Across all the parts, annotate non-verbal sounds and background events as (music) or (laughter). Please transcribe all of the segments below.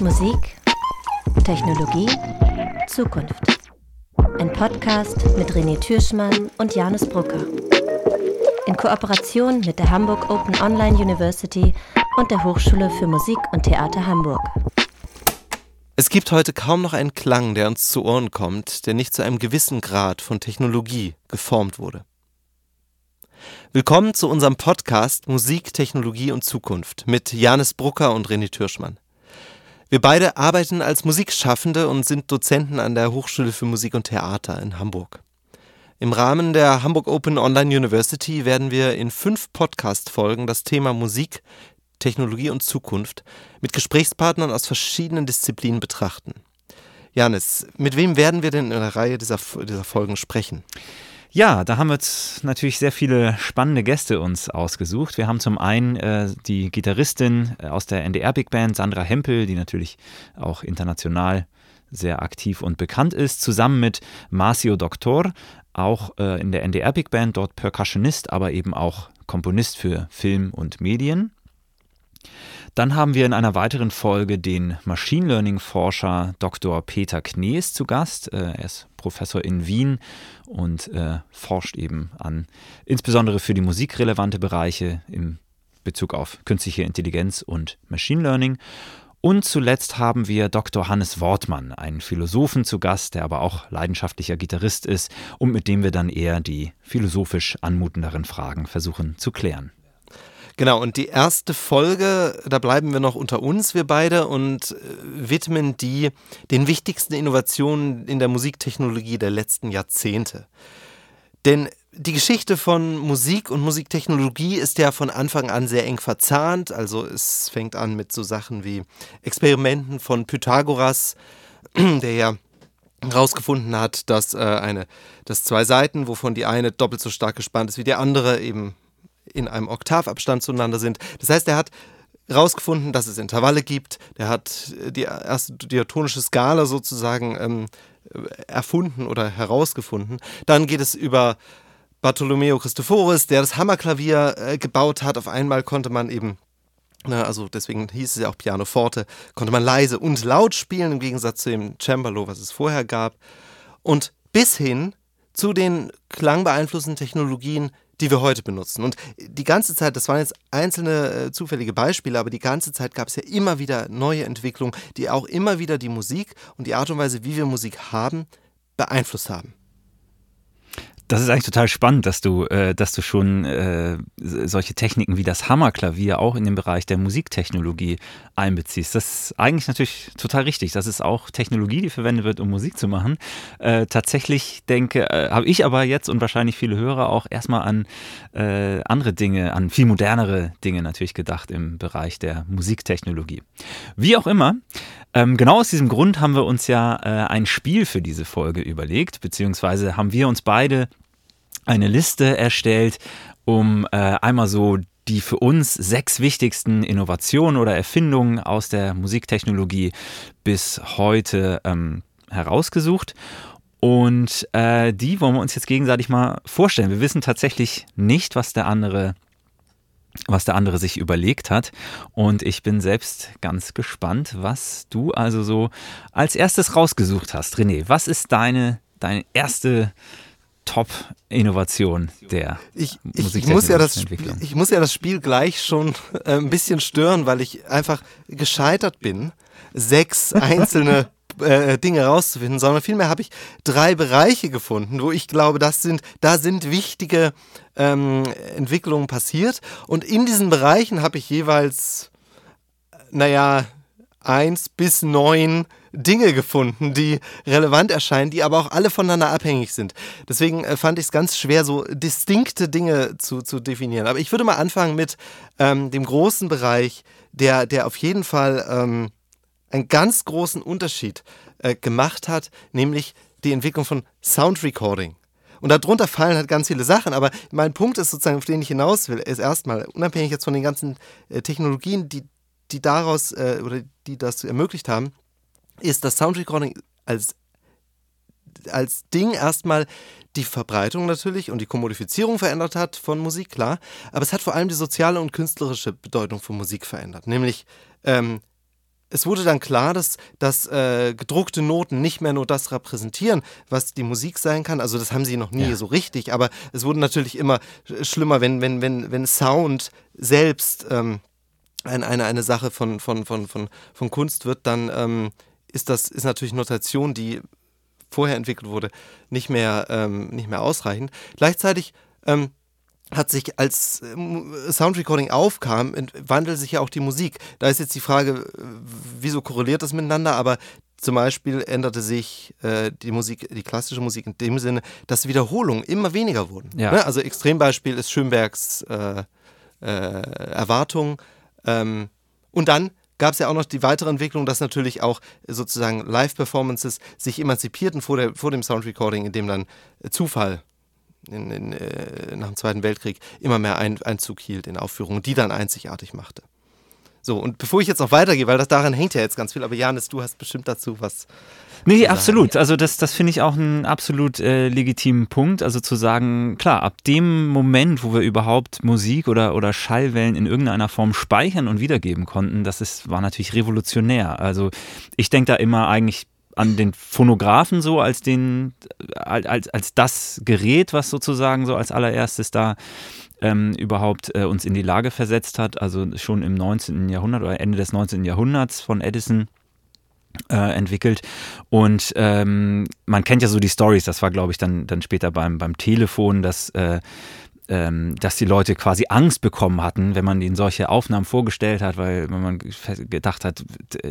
Musik, Technologie, Zukunft. Ein Podcast mit René Türschmann und Janus Brucker. In Kooperation mit der Hamburg Open Online University und der Hochschule für Musik und Theater Hamburg. Es gibt heute kaum noch einen Klang, der uns zu Ohren kommt, der nicht zu einem gewissen Grad von Technologie geformt wurde. Willkommen zu unserem Podcast Musik, Technologie und Zukunft mit Janis Brucker und René Türschmann. Wir beide arbeiten als Musikschaffende und sind Dozenten an der Hochschule für Musik und Theater in Hamburg. Im Rahmen der Hamburg Open Online University werden wir in fünf Podcast-Folgen das Thema Musik, Technologie und Zukunft mit Gesprächspartnern aus verschiedenen Disziplinen betrachten. Janis, mit wem werden wir denn in der Reihe dieser, dieser Folgen sprechen? Ja, da haben wir jetzt natürlich sehr viele spannende Gäste uns ausgesucht. Wir haben zum einen äh, die Gitarristin äh, aus der NDR Big Band, Sandra Hempel, die natürlich auch international sehr aktiv und bekannt ist, zusammen mit Marcio Doctor, auch äh, in der NDR Big Band, dort Percussionist, aber eben auch Komponist für Film und Medien. Dann haben wir in einer weiteren Folge den Machine Learning Forscher Dr. Peter Knees zu Gast. Äh, er ist Professor in Wien und äh, forscht eben an insbesondere für die musikrelevante Bereiche im Bezug auf künstliche Intelligenz und Machine Learning. Und zuletzt haben wir Dr. Hannes Wortmann, einen Philosophen zu Gast, der aber auch leidenschaftlicher Gitarrist ist und mit dem wir dann eher die philosophisch anmutenderen Fragen versuchen zu klären. Genau, und die erste Folge, da bleiben wir noch unter uns, wir beide, und äh, widmen die den wichtigsten Innovationen in der Musiktechnologie der letzten Jahrzehnte. Denn die Geschichte von Musik und Musiktechnologie ist ja von Anfang an sehr eng verzahnt. Also es fängt an mit so Sachen wie Experimenten von Pythagoras, (clears throat) der ja herausgefunden hat, dass äh, eine, dass zwei Seiten, wovon die eine doppelt so stark gespannt ist wie die andere, eben in einem Oktavabstand zueinander sind. Das heißt, er hat herausgefunden, dass es Intervalle gibt. Der hat die erste diatonische Skala sozusagen ähm, erfunden oder herausgefunden. Dann geht es über Bartolomeo Christophorus, der das Hammerklavier äh, gebaut hat. Auf einmal konnte man eben, na, also deswegen hieß es ja auch Pianoforte, konnte man leise und laut spielen, im Gegensatz zu dem Cembalo, was es vorher gab. Und bis hin zu den klangbeeinflussenden Technologien, die wir heute benutzen. Und die ganze Zeit, das waren jetzt einzelne äh, zufällige Beispiele, aber die ganze Zeit gab es ja immer wieder neue Entwicklungen, die auch immer wieder die Musik und die Art und Weise, wie wir Musik haben, beeinflusst haben. Das ist eigentlich total spannend, dass du, äh, dass du schon äh, solche Techniken wie das Hammerklavier auch in den Bereich der Musiktechnologie einbeziehst. Das ist eigentlich natürlich total richtig. Das ist auch Technologie, die verwendet wird, um Musik zu machen. Äh, tatsächlich denke, äh, habe ich aber jetzt und wahrscheinlich viele Hörer auch erstmal an äh, andere Dinge, an viel modernere Dinge natürlich gedacht im Bereich der Musiktechnologie. Wie auch immer, ähm, genau aus diesem Grund haben wir uns ja äh, ein Spiel für diese Folge überlegt, beziehungsweise haben wir uns beide eine Liste erstellt, um äh, einmal so die für uns sechs wichtigsten Innovationen oder Erfindungen aus der Musiktechnologie bis heute ähm, herausgesucht. Und äh, die wollen wir uns jetzt gegenseitig mal vorstellen. Wir wissen tatsächlich nicht, was der andere was der andere sich überlegt hat. Und ich bin selbst ganz gespannt, was du also so als erstes rausgesucht hast. René, was ist deine, deine erste Top-Innovation der ich, ich, ich muss ja das Ich muss ja das Spiel gleich schon äh, ein bisschen stören, weil ich einfach gescheitert bin, sechs (laughs) einzelne äh, Dinge rauszufinden, sondern vielmehr habe ich drei Bereiche gefunden, wo ich glaube, das sind, da sind wichtige ähm, Entwicklungen passiert. Und in diesen Bereichen habe ich jeweils, naja, eins bis neun Dinge gefunden, die relevant erscheinen, die aber auch alle voneinander abhängig sind. Deswegen äh, fand ich es ganz schwer, so distinkte Dinge zu, zu definieren. Aber ich würde mal anfangen mit ähm, dem großen Bereich, der, der auf jeden Fall ähm, einen ganz großen Unterschied äh, gemacht hat, nämlich die Entwicklung von Sound Recording. Und darunter fallen halt ganz viele Sachen, aber mein Punkt ist sozusagen, auf den ich hinaus will, ist erstmal, unabhängig jetzt von den ganzen äh, Technologien, die, die daraus äh, oder die das ermöglicht haben, ist das Sound Recording als, als Ding erstmal die Verbreitung natürlich und die Kommodifizierung verändert hat von Musik, klar, aber es hat vor allem die soziale und künstlerische Bedeutung von Musik verändert. Nämlich ähm, es wurde dann klar, dass, dass äh, gedruckte Noten nicht mehr nur das repräsentieren, was die Musik sein kann. Also das haben sie noch nie ja. so richtig, aber es wurde natürlich immer schlimmer, wenn, wenn, wenn, wenn Sound selbst ähm, eine, eine, eine Sache von, von, von, von, von Kunst wird, dann ähm, ist das ist natürlich Notation, die vorher entwickelt wurde, nicht mehr, ähm, nicht mehr ausreichend. Gleichzeitig ähm, hat sich als äh, Soundrecording aufkam, wandelt sich ja auch die Musik. Da ist jetzt die Frage, wieso korreliert das miteinander, aber zum Beispiel änderte sich äh, die Musik, die klassische Musik in dem Sinne, dass Wiederholungen immer weniger wurden. Ja. Ne? Also Extrembeispiel ist Schönbergs äh, äh, Erwartung. Ähm, und dann gab es ja auch noch die weitere Entwicklung, dass natürlich auch sozusagen Live-Performances sich emanzipierten vor, der, vor dem Soundrecording, in dem dann Zufall in, in, äh, nach dem Zweiten Weltkrieg immer mehr ein, Einzug hielt in Aufführungen, die dann einzigartig machte. So, und bevor ich jetzt noch weitergehe, weil das daran hängt ja jetzt ganz viel, aber Janis, du hast bestimmt dazu was. Nee, absolut. Also das, das finde ich auch einen absolut äh, legitimen Punkt. Also zu sagen, klar, ab dem Moment, wo wir überhaupt Musik oder, oder Schallwellen in irgendeiner Form speichern und wiedergeben konnten, das ist, war natürlich revolutionär. Also ich denke da immer eigentlich an den Phonographen so als den als, als das Gerät, was sozusagen so als allererstes da ähm, überhaupt äh, uns in die Lage versetzt hat, also schon im 19. Jahrhundert oder Ende des 19. Jahrhunderts von Edison äh, entwickelt. Und ähm, man kennt ja so die Stories, das war, glaube ich, dann, dann später beim, beim Telefon, dass äh, ähm, dass die Leute quasi Angst bekommen hatten, wenn man ihnen solche Aufnahmen vorgestellt hat, weil man gedacht hat,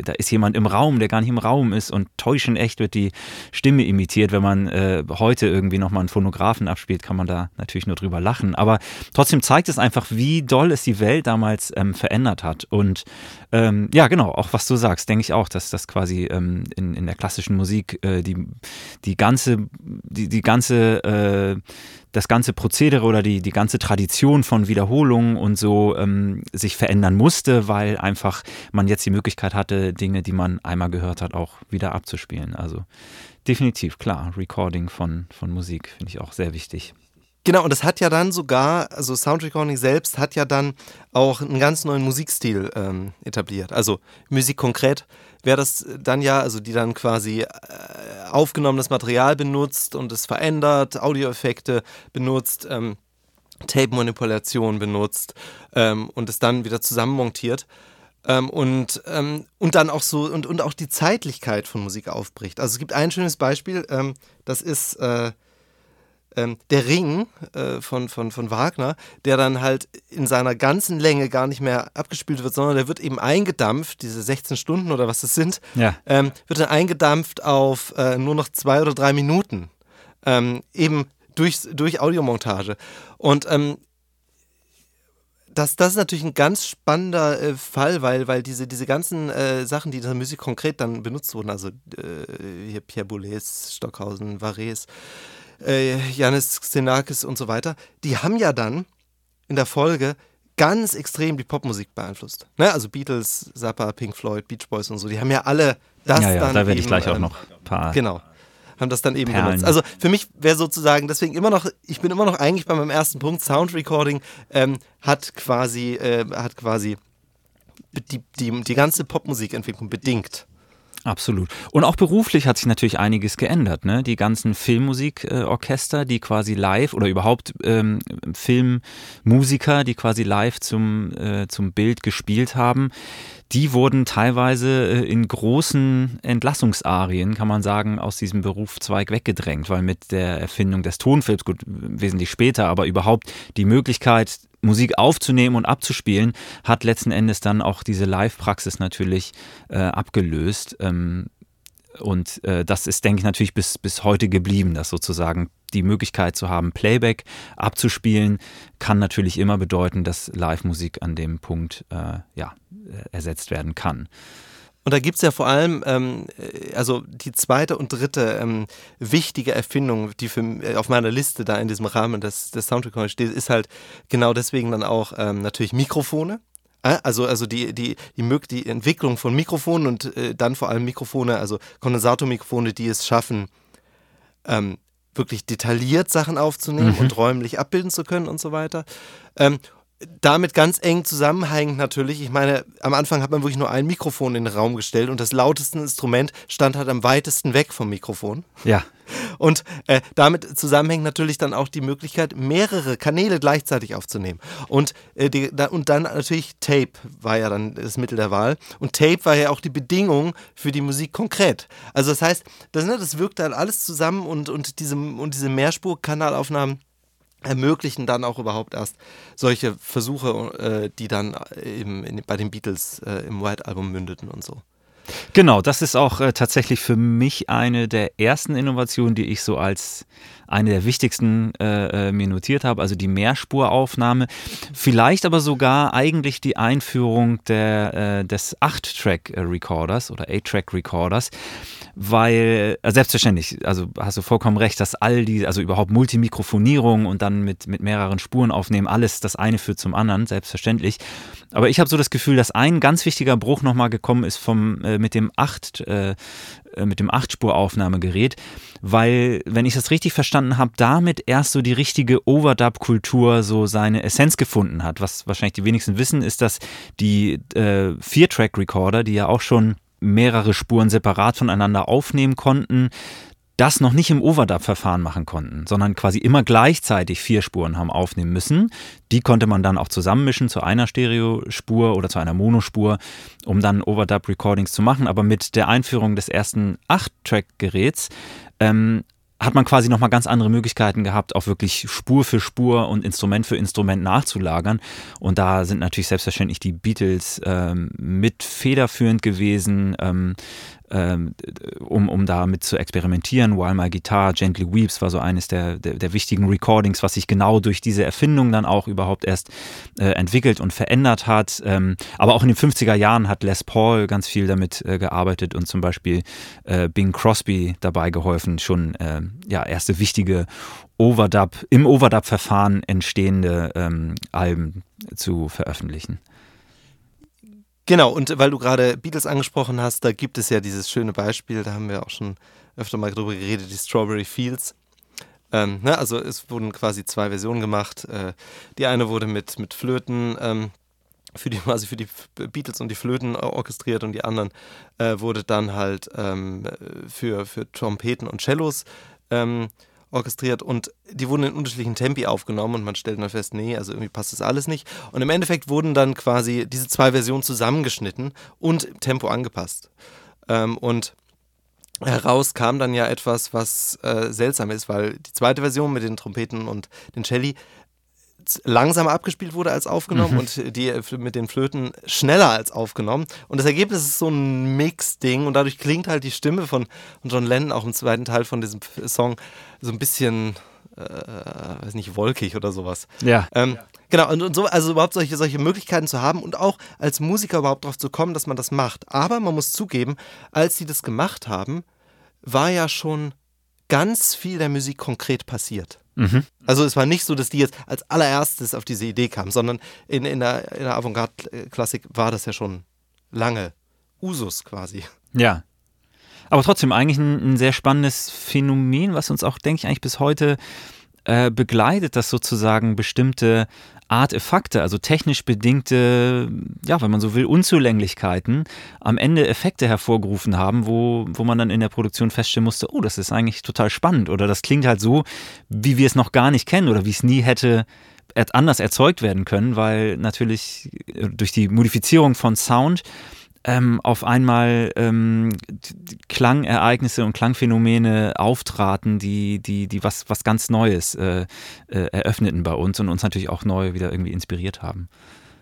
da ist jemand im Raum, der gar nicht im Raum ist und täuschend echt wird die Stimme imitiert. Wenn man äh, heute irgendwie nochmal einen Phonografen abspielt, kann man da natürlich nur drüber lachen. Aber trotzdem zeigt es einfach, wie doll es die Welt damals ähm, verändert hat. Und ähm, ja, genau, auch was du sagst, denke ich auch, dass das quasi ähm, in, in der klassischen Musik äh, die, die ganze, die, die ganze äh, das ganze Prozedere oder die, die ganze Tradition von Wiederholungen und so ähm, sich verändern musste, weil einfach man jetzt die Möglichkeit hatte, Dinge, die man einmal gehört hat, auch wieder abzuspielen. Also definitiv, klar, Recording von, von Musik finde ich auch sehr wichtig. Genau, und das hat ja dann sogar, also Sound Recording selbst hat ja dann auch einen ganz neuen Musikstil ähm, etabliert. Also Musik konkret wäre das dann ja, also die dann quasi äh, aufgenommenes Material benutzt und es verändert, Audioeffekte benutzt, ähm, Tape-Manipulation benutzt ähm, und es dann wieder zusammenmontiert. Ähm, und, ähm, und dann auch so und, und auch die Zeitlichkeit von Musik aufbricht. Also es gibt ein schönes Beispiel, ähm, das ist äh, ähm, der Ring äh, von, von, von Wagner, der dann halt in seiner ganzen Länge gar nicht mehr abgespielt wird, sondern der wird eben eingedampft, diese 16 Stunden oder was das sind, ja. ähm, wird dann eingedampft auf äh, nur noch zwei oder drei Minuten. Ähm, eben durch, durch Audiomontage. Und ähm, das, das ist natürlich ein ganz spannender äh, Fall, weil, weil diese, diese ganzen äh, Sachen, die in der Musik konkret dann benutzt wurden, also äh, hier Pierre Boulez, Stockhausen, Varese, äh, Janis Xenakis und so weiter, die haben ja dann in der Folge ganz extrem die Popmusik beeinflusst. Ne? Also Beatles, Zappa, Pink Floyd, Beach Boys und so, die haben ja alle das ja, ja, dann. Da werde ich gleich ähm, auch noch ein paar. Genau. Haben das dann eben Perlen. benutzt. Also für mich wäre sozusagen, deswegen immer noch, ich bin immer noch eigentlich bei meinem ersten Punkt, Sound Recording ähm, hat quasi, äh, hat quasi die, die, die ganze Popmusikentwicklung bedingt. Absolut. Und auch beruflich hat sich natürlich einiges geändert. Ne? Die ganzen Filmmusikorchester, äh, die quasi live oder überhaupt ähm, Filmmusiker, die quasi live zum, äh, zum Bild gespielt haben, die wurden teilweise äh, in großen Entlassungsarien, kann man sagen, aus diesem Berufszweig weggedrängt, weil mit der Erfindung des Tonfilms, gut, wesentlich später, aber überhaupt die Möglichkeit, Musik aufzunehmen und abzuspielen, hat letzten Endes dann auch diese Live-Praxis natürlich äh, abgelöst. Ähm, und äh, das ist, denke ich, natürlich bis, bis heute geblieben, dass sozusagen die Möglichkeit zu haben, Playback abzuspielen, kann natürlich immer bedeuten, dass Live-Musik an dem Punkt äh, ja, ersetzt werden kann. Und da gibt es ja vor allem, ähm, äh, also die zweite und dritte ähm, wichtige Erfindung, die für, äh, auf meiner Liste da in diesem Rahmen des, des Soundtrack steht, ist halt genau deswegen dann auch ähm, natürlich Mikrofone. Äh? Also, also die, die, die, die Entwicklung von Mikrofonen und äh, dann vor allem Mikrofone, also Kondensatormikrofone, die es schaffen, ähm, wirklich detailliert Sachen aufzunehmen mhm. und räumlich abbilden zu können und so weiter. Ähm, damit ganz eng zusammenhängend natürlich. Ich meine, am Anfang hat man wirklich nur ein Mikrofon in den Raum gestellt und das lauteste Instrument stand halt am weitesten weg vom Mikrofon. Ja. (laughs) Und äh, damit zusammenhängt natürlich dann auch die Möglichkeit, mehrere Kanäle gleichzeitig aufzunehmen. Und, äh, die, da, und dann natürlich Tape war ja dann das Mittel der Wahl. Und Tape war ja auch die Bedingung für die Musik konkret. Also das heißt, das, ne, das wirkt dann alles zusammen und, und diese, und diese Mehrspurkanalaufnahmen ermöglichen dann auch überhaupt erst solche Versuche, äh, die dann eben in, bei den Beatles äh, im White Album mündeten und so. Genau, das ist auch äh, tatsächlich für mich eine der ersten Innovationen, die ich so als eine der wichtigsten äh, äh mir notiert habe, also die Mehrspuraufnahme. Vielleicht aber sogar eigentlich die Einführung der, äh, des 8-Track-Recorders oder 8-Track-Recorders weil, äh, selbstverständlich, also hast du vollkommen recht, dass all die, also überhaupt Multimikrofonierung und dann mit, mit mehreren Spuren aufnehmen, alles das eine führt zum anderen, selbstverständlich. Aber ich habe so das Gefühl, dass ein ganz wichtiger Bruch nochmal gekommen ist vom, äh, mit dem 8, äh, äh, mit dem 8-Spur-Aufnahmegerät, weil, wenn ich das richtig verstanden habe, damit erst so die richtige Overdub-Kultur so seine Essenz gefunden hat. Was wahrscheinlich die wenigsten wissen, ist, dass die äh, Vier-Track-Recorder, die ja auch schon mehrere Spuren separat voneinander aufnehmen konnten, das noch nicht im Overdub-Verfahren machen konnten, sondern quasi immer gleichzeitig vier Spuren haben aufnehmen müssen. Die konnte man dann auch zusammenmischen zu einer Stereospur oder zu einer Monospur, um dann Overdub-Recordings zu machen. Aber mit der Einführung des ersten 8-Track-Geräts ähm, hat man quasi nochmal ganz andere Möglichkeiten gehabt, auch wirklich Spur für Spur und Instrument für Instrument nachzulagern. Und da sind natürlich selbstverständlich die Beatles ähm, mit federführend gewesen. Ähm, ähm, um, um damit zu experimentieren. While My Guitar Gently Weeps war so eines der, der, der, wichtigen Recordings, was sich genau durch diese Erfindung dann auch überhaupt erst äh, entwickelt und verändert hat. Ähm, aber auch in den 50er Jahren hat Les Paul ganz viel damit äh, gearbeitet und zum Beispiel äh, Bing Crosby dabei geholfen, schon äh, ja, erste wichtige Overdub, im Overdub-Verfahren entstehende ähm, Alben zu veröffentlichen. Genau, und weil du gerade Beatles angesprochen hast, da gibt es ja dieses schöne Beispiel, da haben wir auch schon öfter mal drüber geredet, die Strawberry Fields. Ähm, ne, also es wurden quasi zwei Versionen gemacht. Äh, die eine wurde mit, mit Flöten ähm, für die, quasi (laughs) für die Beatles und die Flöten orchestriert und die anderen äh, wurde dann halt ähm, für, für Trompeten und Cellos ähm, orchestriert und die wurden in unterschiedlichen Tempi aufgenommen und man stellt dann fest, nee, also irgendwie passt das alles nicht. Und im Endeffekt wurden dann quasi diese zwei Versionen zusammengeschnitten und Tempo angepasst. Ähm, und heraus kam dann ja etwas, was äh, seltsam ist, weil die zweite Version mit den Trompeten und den Celli langsamer abgespielt wurde als aufgenommen mhm. und die mit den Flöten schneller als aufgenommen. Und das Ergebnis ist so ein Mix-Ding und dadurch klingt halt die Stimme von, John Lennon auch im zweiten Teil von diesem Song so ein bisschen, äh, weiß nicht, wolkig oder sowas. Ja. Ähm, ja. Genau, und, und, so, also überhaupt solche, solche Möglichkeiten zu haben und auch als Musiker überhaupt darauf zu kommen, dass man das macht. Aber man muss zugeben, als sie das gemacht haben, war ja schon ganz viel der Musik konkret passiert. Mhm. Also es war nicht so, dass die jetzt als allererstes auf diese Idee kamen, sondern in, in der, in der Avantgarde-Klassik war das ja schon lange Usus quasi. Ja. Aber trotzdem eigentlich ein, ein sehr spannendes Phänomen, was uns auch, denke ich, eigentlich bis heute äh, begleitet, dass sozusagen bestimmte Artefakte, also technisch bedingte, ja, wenn man so will, Unzulänglichkeiten, am Ende Effekte hervorgerufen haben, wo, wo man dann in der Produktion feststellen musste, oh, das ist eigentlich total spannend oder das klingt halt so, wie wir es noch gar nicht kennen oder wie es nie hätte anders erzeugt werden können, weil natürlich durch die Modifizierung von Sound ähm, auf einmal ähm, Klangereignisse und Klangphänomene auftraten, die, die, die was, was ganz Neues äh, äh, eröffneten bei uns und uns natürlich auch neu wieder irgendwie inspiriert haben.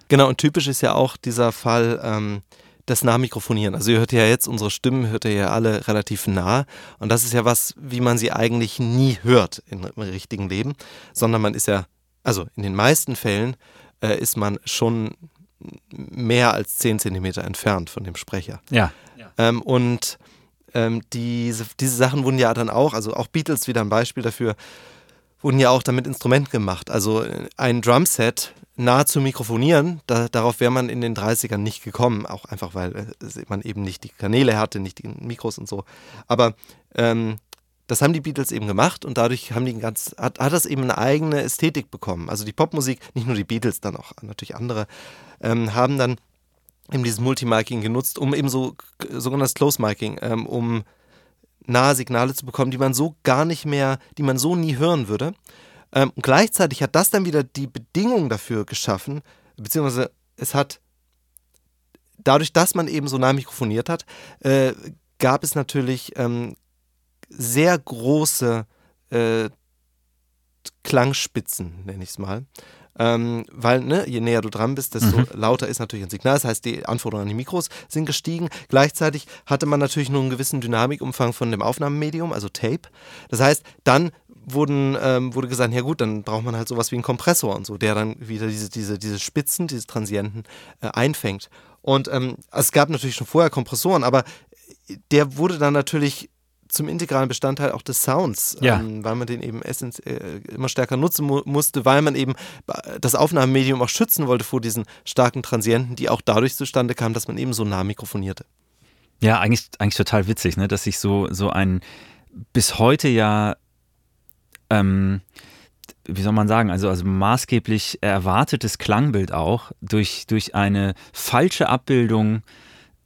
Genau, und typisch ist ja auch dieser Fall, ähm, das Nahmikrofonieren. Also ihr hört ja jetzt, unsere Stimmen hört ihr ja alle relativ nah. Und das ist ja was, wie man sie eigentlich nie hört im richtigen Leben, sondern man ist ja, also in den meisten Fällen äh, ist man schon mehr als 10 Zentimeter entfernt von dem Sprecher. Ja. Ähm, und ähm, diese, diese Sachen wurden ja dann auch, also auch Beatles wieder ein Beispiel dafür, wurden ja auch damit Instrument gemacht. Also äh, ein Drumset nahe zu mikrofonieren, da, darauf wäre man in den 30ern nicht gekommen, auch einfach weil äh, man eben nicht die Kanäle hatte, nicht die Mikros und so. Aber ähm, das haben die Beatles eben gemacht und dadurch haben die ganz, hat, hat das eben eine eigene Ästhetik bekommen. Also die Popmusik, nicht nur die Beatles, dann auch natürlich andere, ähm, haben dann eben dieses Multimiking genutzt, um eben so sogenanntes Close Miking, ähm, um nahe Signale zu bekommen, die man so gar nicht mehr, die man so nie hören würde. Ähm, und gleichzeitig hat das dann wieder die Bedingungen dafür geschaffen, beziehungsweise es hat dadurch, dass man eben so nah mikrofoniert hat, äh, gab es natürlich ähm, sehr große äh, Klangspitzen, nenne ich es mal. Ähm, weil, ne, je näher du dran bist, desto mhm. lauter ist natürlich ein Signal. Das heißt, die Anforderungen an die Mikros sind gestiegen. Gleichzeitig hatte man natürlich nur einen gewissen Dynamikumfang von dem Aufnahmemedium, also Tape. Das heißt, dann wurden, ähm, wurde gesagt, ja gut, dann braucht man halt sowas wie einen Kompressor und so, der dann wieder diese, diese, diese Spitzen, diese Transienten äh, einfängt. Und ähm, es gab natürlich schon vorher Kompressoren, aber der wurde dann natürlich zum integralen Bestandteil auch des Sounds, ja. ähm, weil man den eben essens, äh, immer stärker nutzen mu musste, weil man eben das Aufnahmemedium auch schützen wollte vor diesen starken Transienten, die auch dadurch zustande kamen, dass man eben so nah mikrofonierte. Ja, eigentlich, eigentlich total witzig, ne? dass sich so, so ein bis heute ja, ähm, wie soll man sagen, also, also maßgeblich erwartetes Klangbild auch durch, durch eine falsche Abbildung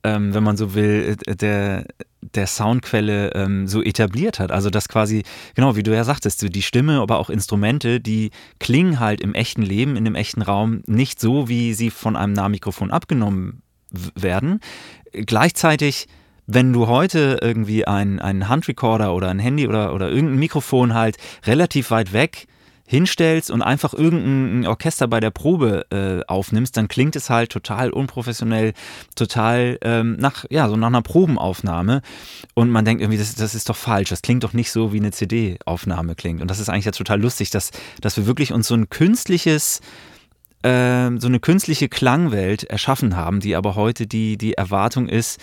ähm, wenn man so will, äh, der, der Soundquelle ähm, so etabliert hat. Also das quasi, genau wie du ja sagtest, die Stimme, aber auch Instrumente, die klingen halt im echten Leben, in dem echten Raum nicht so, wie sie von einem Nahmikrofon abgenommen werden. Gleichzeitig wenn du heute irgendwie einen, einen Handrecorder oder ein Handy oder, oder irgendein Mikrofon halt relativ weit weg hinstellst und einfach irgendein Orchester bei der Probe äh, aufnimmst, dann klingt es halt total unprofessionell, total ähm, nach, ja, so nach einer Probenaufnahme. Und man denkt irgendwie, das, das ist doch falsch, das klingt doch nicht so, wie eine CD-Aufnahme klingt. Und das ist eigentlich ja total lustig, dass, dass wir wirklich uns so ein künstliches ähm, so eine künstliche Klangwelt erschaffen haben, die aber heute die, die Erwartung ist,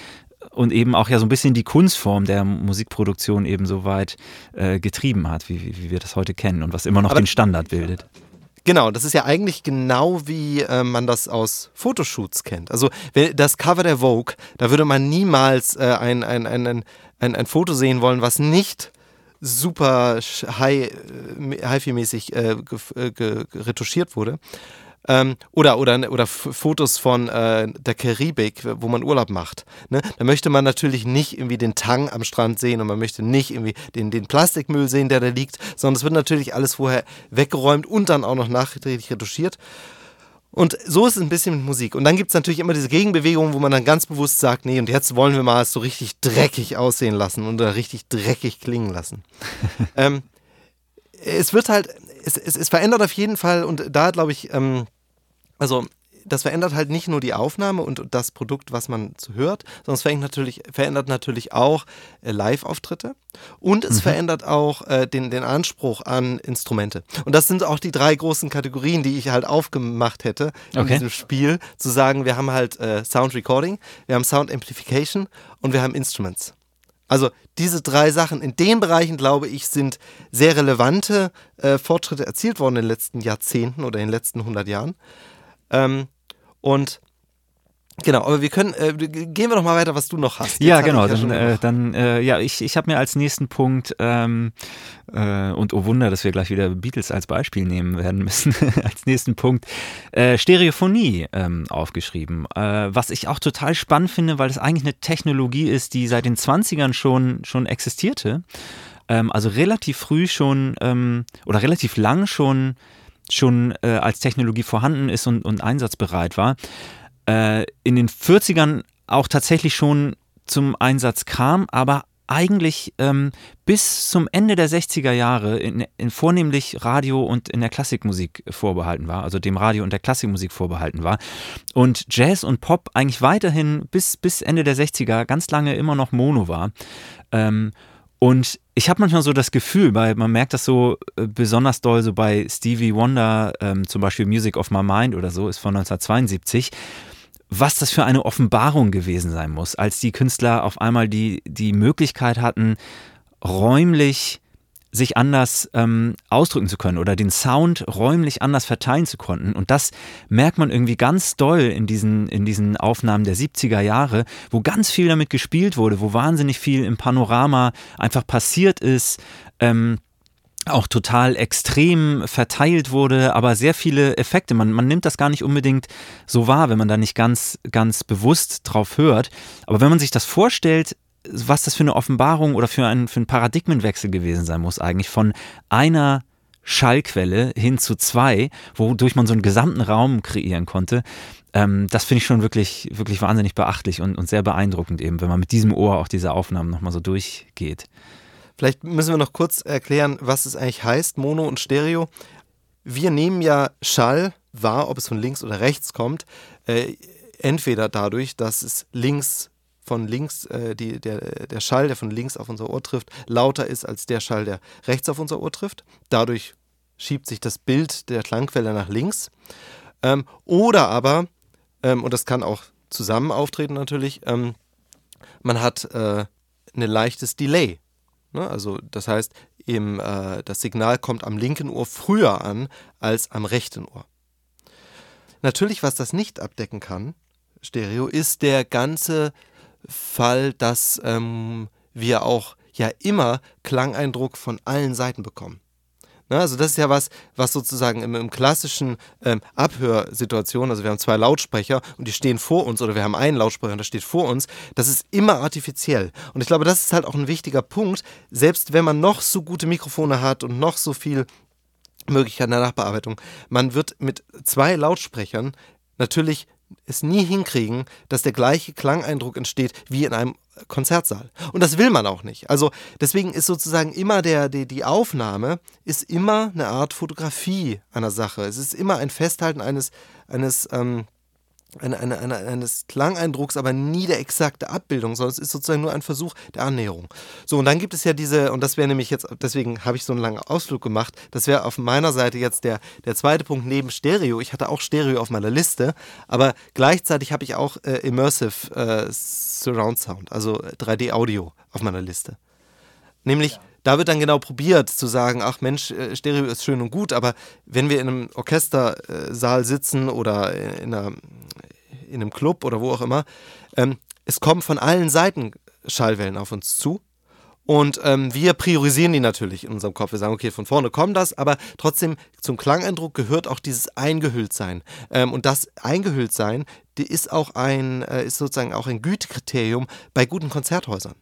und eben auch ja so ein bisschen die Kunstform der Musikproduktion eben so weit äh, getrieben hat, wie, wie, wir das heute kennen und was immer noch Aber den Standard bildet. Genau, das ist ja eigentlich genau wie äh, man das aus Fotoshoots kennt. Also das Cover der Vogue, da würde man niemals äh, ein, ein, ein, ein, ein, ein Foto sehen wollen, was nicht super high, äh, hi-fi-mäßig äh, äh retuschiert wurde. Ähm, oder, oder, oder Fotos von äh, der Karibik, wo man Urlaub macht. Ne? Da möchte man natürlich nicht irgendwie den Tang am Strand sehen und man möchte nicht irgendwie den, den Plastikmüll sehen, der da liegt, sondern es wird natürlich alles vorher weggeräumt und dann auch noch nachträglich retuschiert. Und so ist es ein bisschen mit Musik. Und dann gibt es natürlich immer diese Gegenbewegungen, wo man dann ganz bewusst sagt, nee, und jetzt wollen wir mal es so richtig dreckig aussehen lassen und richtig dreckig klingen lassen. (laughs) ähm, es wird halt, es, es, es, verändert auf jeden Fall, und da glaube ich, ähm, also das verändert halt nicht nur die Aufnahme und das Produkt, was man hört, sondern es verändert natürlich, verändert natürlich auch äh, Live-Auftritte und es mhm. verändert auch äh, den, den Anspruch an Instrumente. Und das sind auch die drei großen Kategorien, die ich halt aufgemacht hätte in okay. diesem Spiel, zu sagen, wir haben halt äh, Sound Recording, wir haben Sound Amplification und wir haben Instruments. Also diese drei Sachen in den Bereichen, glaube ich, sind sehr relevante äh, Fortschritte erzielt worden in den letzten Jahrzehnten oder in den letzten 100 Jahren. Ähm, und Genau, aber wir können, äh, gehen wir doch mal weiter, was du noch hast. Jetzt ja, genau, ja dann, äh, dann äh, ja, ich, ich habe mir als nächsten Punkt, ähm, äh, und oh Wunder, dass wir gleich wieder Beatles als Beispiel nehmen werden müssen, (laughs) als nächsten Punkt, äh, Stereophonie ähm, aufgeschrieben. Äh, was ich auch total spannend finde, weil es eigentlich eine Technologie ist, die seit den 20ern schon, schon existierte. Ähm, also relativ früh schon ähm, oder relativ lang schon schon äh, als Technologie vorhanden ist und, und einsatzbereit war, äh, in den 40ern auch tatsächlich schon zum Einsatz kam, aber eigentlich ähm, bis zum Ende der 60er Jahre in, in, vornehmlich Radio und in der Klassikmusik vorbehalten war, also dem Radio und der Klassikmusik vorbehalten war. Und Jazz und Pop eigentlich weiterhin bis, bis Ende der 60er ganz lange immer noch Mono war. Ähm, und ich habe manchmal so das Gefühl, weil man merkt das so äh, besonders doll, so bei Stevie Wonder, ähm, zum Beispiel Music of My Mind oder so, ist von 1972, was das für eine Offenbarung gewesen sein muss, als die Künstler auf einmal die, die Möglichkeit hatten, räumlich sich anders ähm, ausdrücken zu können oder den Sound räumlich anders verteilen zu können. Und das merkt man irgendwie ganz doll in diesen, in diesen Aufnahmen der 70er Jahre, wo ganz viel damit gespielt wurde, wo wahnsinnig viel im Panorama einfach passiert ist. Ähm, auch total extrem verteilt wurde, aber sehr viele Effekte. Man, man nimmt das gar nicht unbedingt so wahr, wenn man da nicht ganz, ganz bewusst drauf hört. Aber wenn man sich das vorstellt, was das für eine Offenbarung oder für, ein, für einen Paradigmenwechsel gewesen sein muss, eigentlich von einer Schallquelle hin zu zwei, wodurch man so einen gesamten Raum kreieren konnte. Ähm, das finde ich schon wirklich, wirklich wahnsinnig beachtlich und, und sehr beeindruckend eben, wenn man mit diesem Ohr auch diese Aufnahmen nochmal so durchgeht. Vielleicht müssen wir noch kurz erklären, was es eigentlich heißt, Mono und Stereo. Wir nehmen ja Schall wahr, ob es von links oder rechts kommt, äh, entweder dadurch, dass es links von links, äh, die, der, der Schall, der von links auf unser Ohr trifft, lauter ist als der Schall, der rechts auf unser Ohr trifft. Dadurch schiebt sich das Bild der Klangquelle nach links. Ähm, oder aber, ähm, und das kann auch zusammen auftreten natürlich, ähm, man hat äh, ein leichtes Delay. Ne? Also das heißt, eben, äh, das Signal kommt am linken Ohr früher an als am rechten Ohr. Natürlich, was das nicht abdecken kann, Stereo, ist der ganze Fall, dass ähm, wir auch ja immer Klangeindruck von allen Seiten bekommen. Ne, also das ist ja was, was sozusagen im, im klassischen ähm, Abhörsituation, also wir haben zwei Lautsprecher und die stehen vor uns oder wir haben einen Lautsprecher und der steht vor uns, das ist immer artifiziell. Und ich glaube, das ist halt auch ein wichtiger Punkt, selbst wenn man noch so gute Mikrofone hat und noch so viel Möglichkeiten der Nachbearbeitung, man wird mit zwei Lautsprechern natürlich es nie hinkriegen, dass der gleiche Klangeindruck entsteht wie in einem Konzertsaal. Und das will man auch nicht. Also deswegen ist sozusagen immer der, die, die Aufnahme ist immer eine Art Fotografie einer Sache. Es ist immer ein Festhalten eines, eines ähm, eine, eine, eine, eines Klangeindrucks, aber nie der exakte Abbildung, sondern es ist sozusagen nur ein Versuch der Annäherung. So, und dann gibt es ja diese, und das wäre nämlich jetzt, deswegen habe ich so einen langen Ausflug gemacht, das wäre auf meiner Seite jetzt der, der zweite Punkt neben Stereo. Ich hatte auch Stereo auf meiner Liste, aber gleichzeitig habe ich auch äh, Immersive äh, Surround Sound, also 3D-Audio auf meiner Liste. Nämlich, ja da wird dann genau probiert zu sagen, ach Mensch, äh, Stereo ist schön und gut, aber wenn wir in einem Orchestersaal sitzen oder in, einer, in einem Club oder wo auch immer, ähm, es kommen von allen Seiten Schallwellen auf uns zu. Und ähm, wir priorisieren die natürlich in unserem Kopf. Wir sagen, okay, von vorne kommt das, aber trotzdem zum Klangeindruck gehört auch dieses Eingehülltsein. Ähm, und das Eingehülltsein, die ist auch ein, äh, ist sozusagen auch ein Gütekriterium bei guten Konzerthäusern.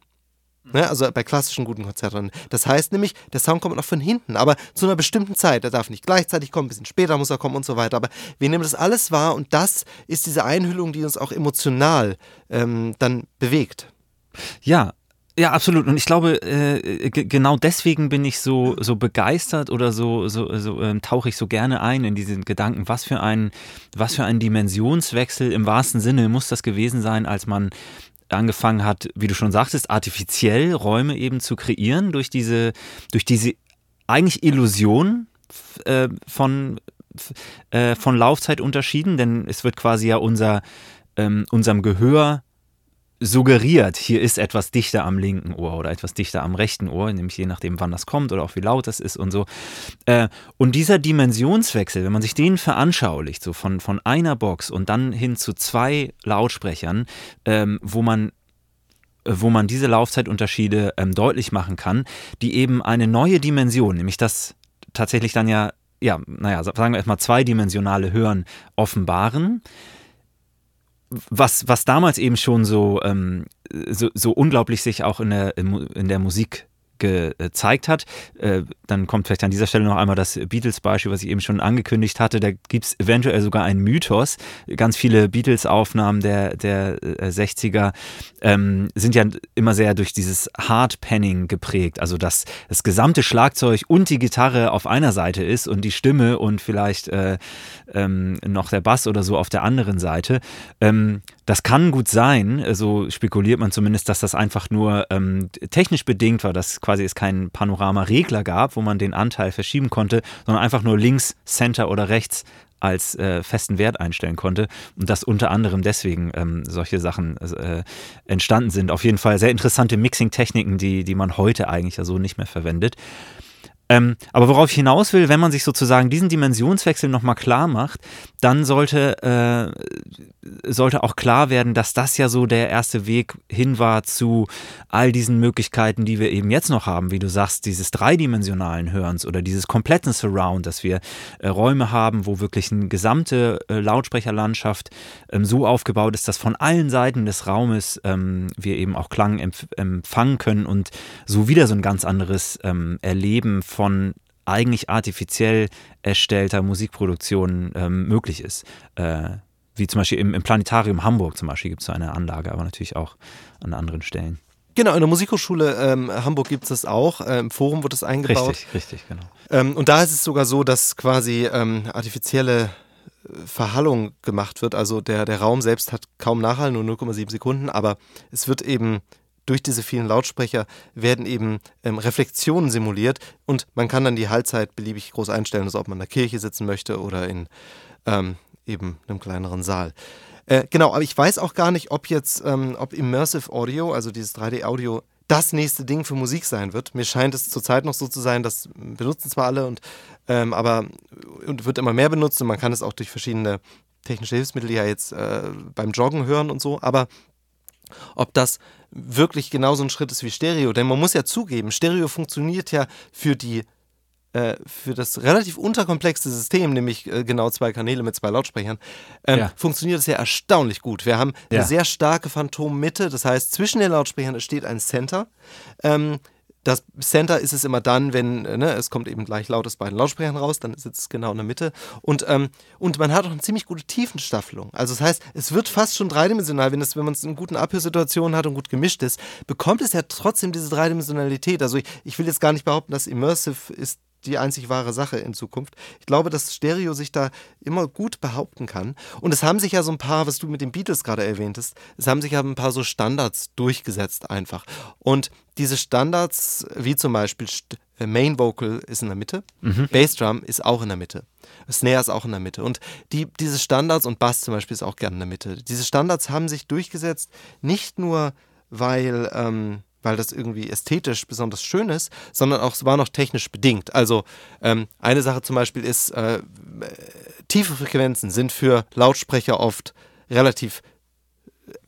Ne? Also bei klassischen guten Konzerten. Das heißt nämlich, der Sound kommt noch von hinten, aber zu einer bestimmten Zeit. Er darf nicht gleichzeitig kommen, ein bisschen später muss er kommen und so weiter. Aber wir nehmen das alles wahr und das ist diese Einhüllung, die uns auch emotional ähm, dann bewegt. Ja, ja, absolut. Und ich glaube, äh, genau deswegen bin ich so, so begeistert oder so, so, so ähm, tauche ich so gerne ein in diesen Gedanken. Was für ein, was für ein Dimensionswechsel im wahrsten Sinne muss das gewesen sein, als man angefangen hat, wie du schon sagtest, artifiziell Räume eben zu kreieren durch diese, durch diese eigentlich Illusion äh, von, äh, von Laufzeitunterschieden, denn es wird quasi ja unser, ähm, unserem Gehör suggeriert, hier ist etwas dichter am linken Ohr oder etwas dichter am rechten Ohr, nämlich je nachdem, wann das kommt oder auch wie laut das ist und so. Äh, und dieser Dimensionswechsel, wenn man sich den veranschaulicht, so von, von einer Box und dann hin zu zwei Lautsprechern, ähm, wo man wo man diese Laufzeitunterschiede ähm, deutlich machen kann, die eben eine neue Dimension, nämlich das tatsächlich dann ja, ja, naja, sagen wir erstmal zweidimensionale Hören offenbaren was, was damals eben schon so, ähm, so, so unglaublich sich auch in der, in der Musik gezeigt hat. Äh, dann kommt vielleicht an dieser Stelle noch einmal das Beatles-Beispiel, was ich eben schon angekündigt hatte. Da gibt es eventuell sogar einen Mythos. Ganz viele Beatles-Aufnahmen der, der 60er äh, ähm, sind ja immer sehr durch dieses Hard-Panning geprägt. Also, dass das gesamte Schlagzeug und die Gitarre auf einer Seite ist und die Stimme und vielleicht äh, ähm, noch der Bass oder so auf der anderen Seite. Ähm, das kann gut sein, so spekuliert man zumindest, dass das einfach nur ähm, technisch bedingt war, dass quasi es keinen Panorama-Regler gab, wo man den Anteil verschieben konnte, sondern einfach nur links, Center oder rechts als äh, festen Wert einstellen konnte und dass unter anderem deswegen ähm, solche Sachen äh, entstanden sind. Auf jeden Fall sehr interessante Mixing-Techniken, die, die man heute eigentlich ja so nicht mehr verwendet. Ähm, aber worauf ich hinaus will, wenn man sich sozusagen diesen Dimensionswechsel nochmal klar macht, dann sollte, äh, sollte auch klar werden, dass das ja so der erste Weg hin war zu all diesen Möglichkeiten, die wir eben jetzt noch haben, wie du sagst, dieses dreidimensionalen Hörens oder dieses kompletten Surround, dass wir äh, Räume haben, wo wirklich eine gesamte äh, Lautsprecherlandschaft ähm, so aufgebaut ist, dass von allen Seiten des Raumes ähm, wir eben auch Klang empf empfangen können und so wieder so ein ganz anderes ähm, Erleben von eigentlich artifiziell erstellter Musikproduktion ähm, möglich ist. Äh, wie zum Beispiel im, im, Planetarium Hamburg zum Beispiel gibt es so eine Anlage, aber natürlich auch an anderen Stellen. Genau, in der Musikhochschule ähm, Hamburg gibt es das auch. Äh, Im Forum wird das eingebaut. Richtig, richtig, genau. Ähm, und da ist es sogar so, dass quasi ähm, artifizielle äh, Verhallung gemacht wird. Also der, der Raum selbst hat kaum Nachhall, nur 0,7 Sekunden, aber es wird eben durch diese vielen Lautsprecher werden eben ähm, Reflexionen simuliert und man kann dann die Hallzeit beliebig groß einstellen, also ob man in der Kirche sitzen möchte oder in ähm, eben einem kleineren Saal. Äh, genau, aber ich weiß auch gar nicht, ob jetzt, ähm, ob Immersive Audio, also dieses 3D-Audio, das nächste Ding für Musik sein wird. Mir scheint es zurzeit noch so zu sein, das benutzen zwar alle und ähm, aber und wird immer mehr benutzt und man kann es auch durch verschiedene technische Hilfsmittel ja jetzt äh, beim Joggen hören und so, aber ob das wirklich genauso ein Schritt ist wie Stereo. Denn man muss ja zugeben, Stereo funktioniert ja für die äh, für das relativ unterkomplexe System, nämlich äh, genau zwei Kanäle mit zwei Lautsprechern, ähm, ja. funktioniert es ja erstaunlich gut. Wir haben ja. eine sehr starke Phantommitte, das heißt, zwischen den Lautsprechern steht ein Center. Ähm, das Center ist es immer dann, wenn äh, ne, es kommt eben gleich laut aus beiden Lautsprechern raus, dann sitzt es genau in der Mitte. Und, ähm, und man hat auch eine ziemlich gute Tiefenstaffelung. Also das heißt, es wird fast schon dreidimensional, wenn, wenn man es in guten Abhörsituationen hat und gut gemischt ist, bekommt es ja trotzdem diese Dreidimensionalität. Also ich, ich will jetzt gar nicht behaupten, dass Immersive ist die einzig wahre Sache in Zukunft. Ich glaube, dass Stereo sich da immer gut behaupten kann. Und es haben sich ja so ein paar, was du mit den Beatles gerade erwähntest, es haben sich ja ein paar so Standards durchgesetzt einfach. Und diese Standards, wie zum Beispiel äh, Main Vocal ist in der Mitte, mhm. Bassdrum ist auch in der Mitte, Snare ist auch in der Mitte. Und die, diese Standards und Bass zum Beispiel ist auch gerne in der Mitte. Diese Standards haben sich durchgesetzt, nicht nur weil ähm, weil das irgendwie ästhetisch besonders schön ist, sondern auch es war noch technisch bedingt. Also ähm, eine Sache zum Beispiel ist, äh, tiefe Frequenzen sind für Lautsprecher oft relativ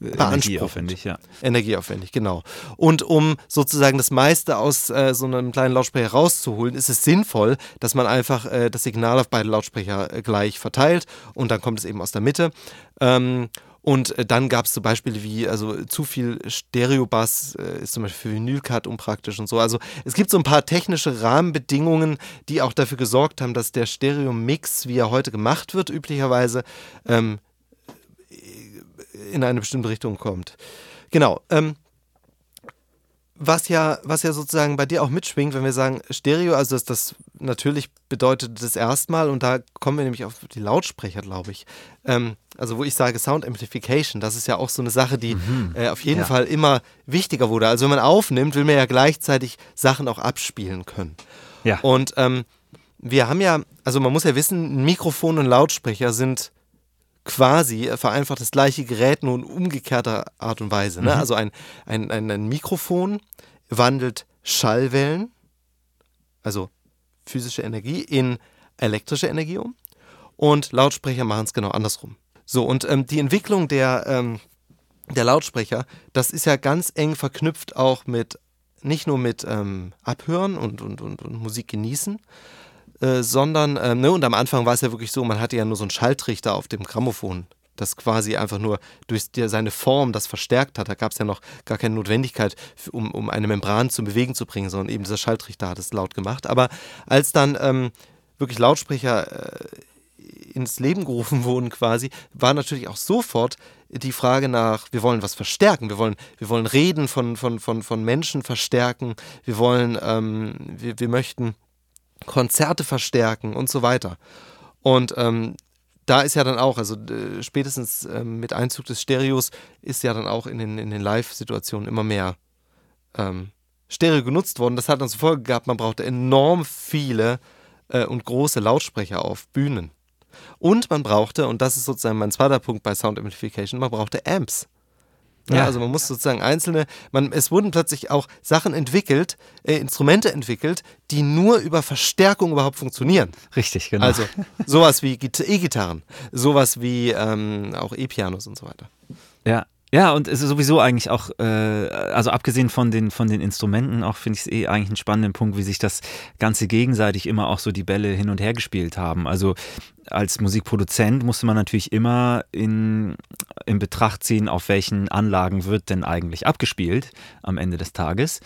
äh, Energieaufwendig, ja. Energieaufwendig, genau. Und um sozusagen das meiste aus äh, so einem kleinen Lautsprecher rauszuholen, ist es sinnvoll, dass man einfach äh, das Signal auf beide Lautsprecher äh, gleich verteilt und dann kommt es eben aus der Mitte. Ähm, und äh, dann gab es so Beispiele wie, also zu viel Stereobass äh, ist zum Beispiel für Vinylcut unpraktisch und so. Also es gibt so ein paar technische Rahmenbedingungen, die auch dafür gesorgt haben, dass der Stereo-Mix, wie er heute gemacht wird, üblicherweise ähm, in eine bestimmte Richtung kommt. Genau. Ähm, was ja, was ja sozusagen bei dir auch mitschwingt, wenn wir sagen Stereo, also das, das natürlich bedeutet das erstmal, und da kommen wir nämlich auf die Lautsprecher, glaube ich. Ähm, also wo ich sage Sound Amplification, das ist ja auch so eine Sache, die mhm. äh, auf jeden ja. Fall immer wichtiger wurde. Also wenn man aufnimmt, will man ja gleichzeitig Sachen auch abspielen können. Ja. Und ähm, wir haben ja, also man muss ja wissen, Mikrofon und Lautsprecher sind quasi vereinfacht das gleiche Gerät, nur in umgekehrter Art und Weise. Ne? Mhm. Also ein, ein, ein, ein Mikrofon wandelt Schallwellen, also physische Energie, in elektrische Energie um. Und Lautsprecher machen es genau andersrum. So, und ähm, die Entwicklung der, ähm, der Lautsprecher, das ist ja ganz eng verknüpft auch mit, nicht nur mit ähm, Abhören und, und, und, und Musik genießen, äh, sondern, ähm, ne, und am Anfang war es ja wirklich so, man hatte ja nur so einen Schaltrichter auf dem Grammophon, das quasi einfach nur durch die, seine Form das verstärkt hat. Da gab es ja noch gar keine Notwendigkeit, um, um eine Membran zum Bewegen zu bringen, sondern eben dieser Schaltrichter hat es laut gemacht. Aber als dann ähm, wirklich Lautsprecher äh, ins Leben gerufen (laughs) wurden quasi, war natürlich auch sofort die Frage nach, wir wollen was verstärken, wir wollen, wir wollen Reden von, von, von, von Menschen verstärken, wir wollen, ähm, wir, wir möchten Konzerte verstärken und so weiter. Und ähm, da ist ja dann auch, also äh, spätestens äh, mit Einzug des Stereos ist ja dann auch in den, in den Live-Situationen immer mehr ähm, Stereo genutzt worden. Das hat dann zur Folge gehabt, man brauchte enorm viele äh, und große Lautsprecher auf Bühnen. Und man brauchte, und das ist sozusagen mein zweiter Punkt bei Sound Amplification, man brauchte Amps. Ja, Also man muss sozusagen einzelne, man, es wurden plötzlich auch Sachen entwickelt, äh, Instrumente entwickelt, die nur über Verstärkung überhaupt funktionieren. Richtig, genau. Also sowas wie E-Gitarren, sowas wie ähm, auch E-Pianos und so weiter. Ja, ja, und es ist sowieso eigentlich auch, äh, also abgesehen von den, von den Instrumenten, auch finde ich es eh eigentlich einen spannenden Punkt, wie sich das Ganze gegenseitig immer auch so die Bälle hin und her gespielt haben. Also als Musikproduzent musste man natürlich immer in, in Betracht ziehen, auf welchen Anlagen wird denn eigentlich abgespielt am Ende des Tages.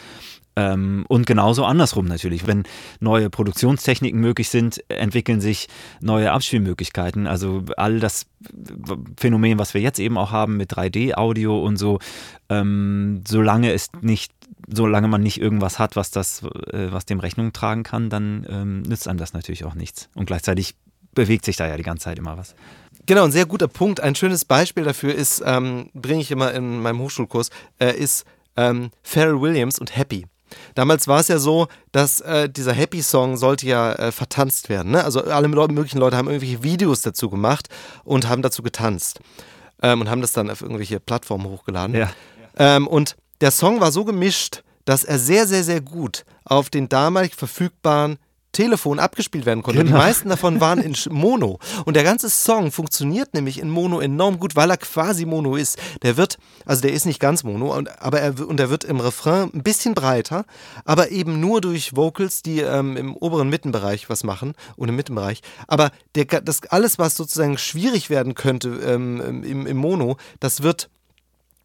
Ähm, und genauso andersrum natürlich. Wenn neue Produktionstechniken möglich sind, entwickeln sich neue Abspielmöglichkeiten. Also all das Phänomen, was wir jetzt eben auch haben mit 3D-Audio und so, ähm, solange es nicht solange man nicht irgendwas hat, was das, äh, was dem Rechnung tragen kann, dann ähm, nützt einem das natürlich auch nichts. Und gleichzeitig bewegt sich da ja die ganze Zeit immer was. Genau, ein sehr guter Punkt. Ein schönes Beispiel dafür ist, ähm, bringe ich immer in meinem Hochschulkurs, äh, ist ähm, Pharrell Williams und Happy. Damals war es ja so, dass äh, dieser Happy-Song sollte ja äh, vertanzt werden. Ne? Also alle möglichen Leute haben irgendwelche Videos dazu gemacht und haben dazu getanzt. Ähm, und haben das dann auf irgendwelche Plattformen hochgeladen. Ja. Ähm, und der Song war so gemischt, dass er sehr, sehr, sehr gut auf den damalig verfügbaren Telefon abgespielt werden konnte. Genau. Die meisten davon waren in Mono. Und der ganze Song funktioniert nämlich in Mono enorm gut, weil er quasi Mono ist. Der wird, also der ist nicht ganz Mono, aber er, und er wird im Refrain ein bisschen breiter, aber eben nur durch Vocals, die ähm, im oberen Mittenbereich was machen und im Mittenbereich. Aber der, das alles, was sozusagen schwierig werden könnte ähm, im, im Mono, das wird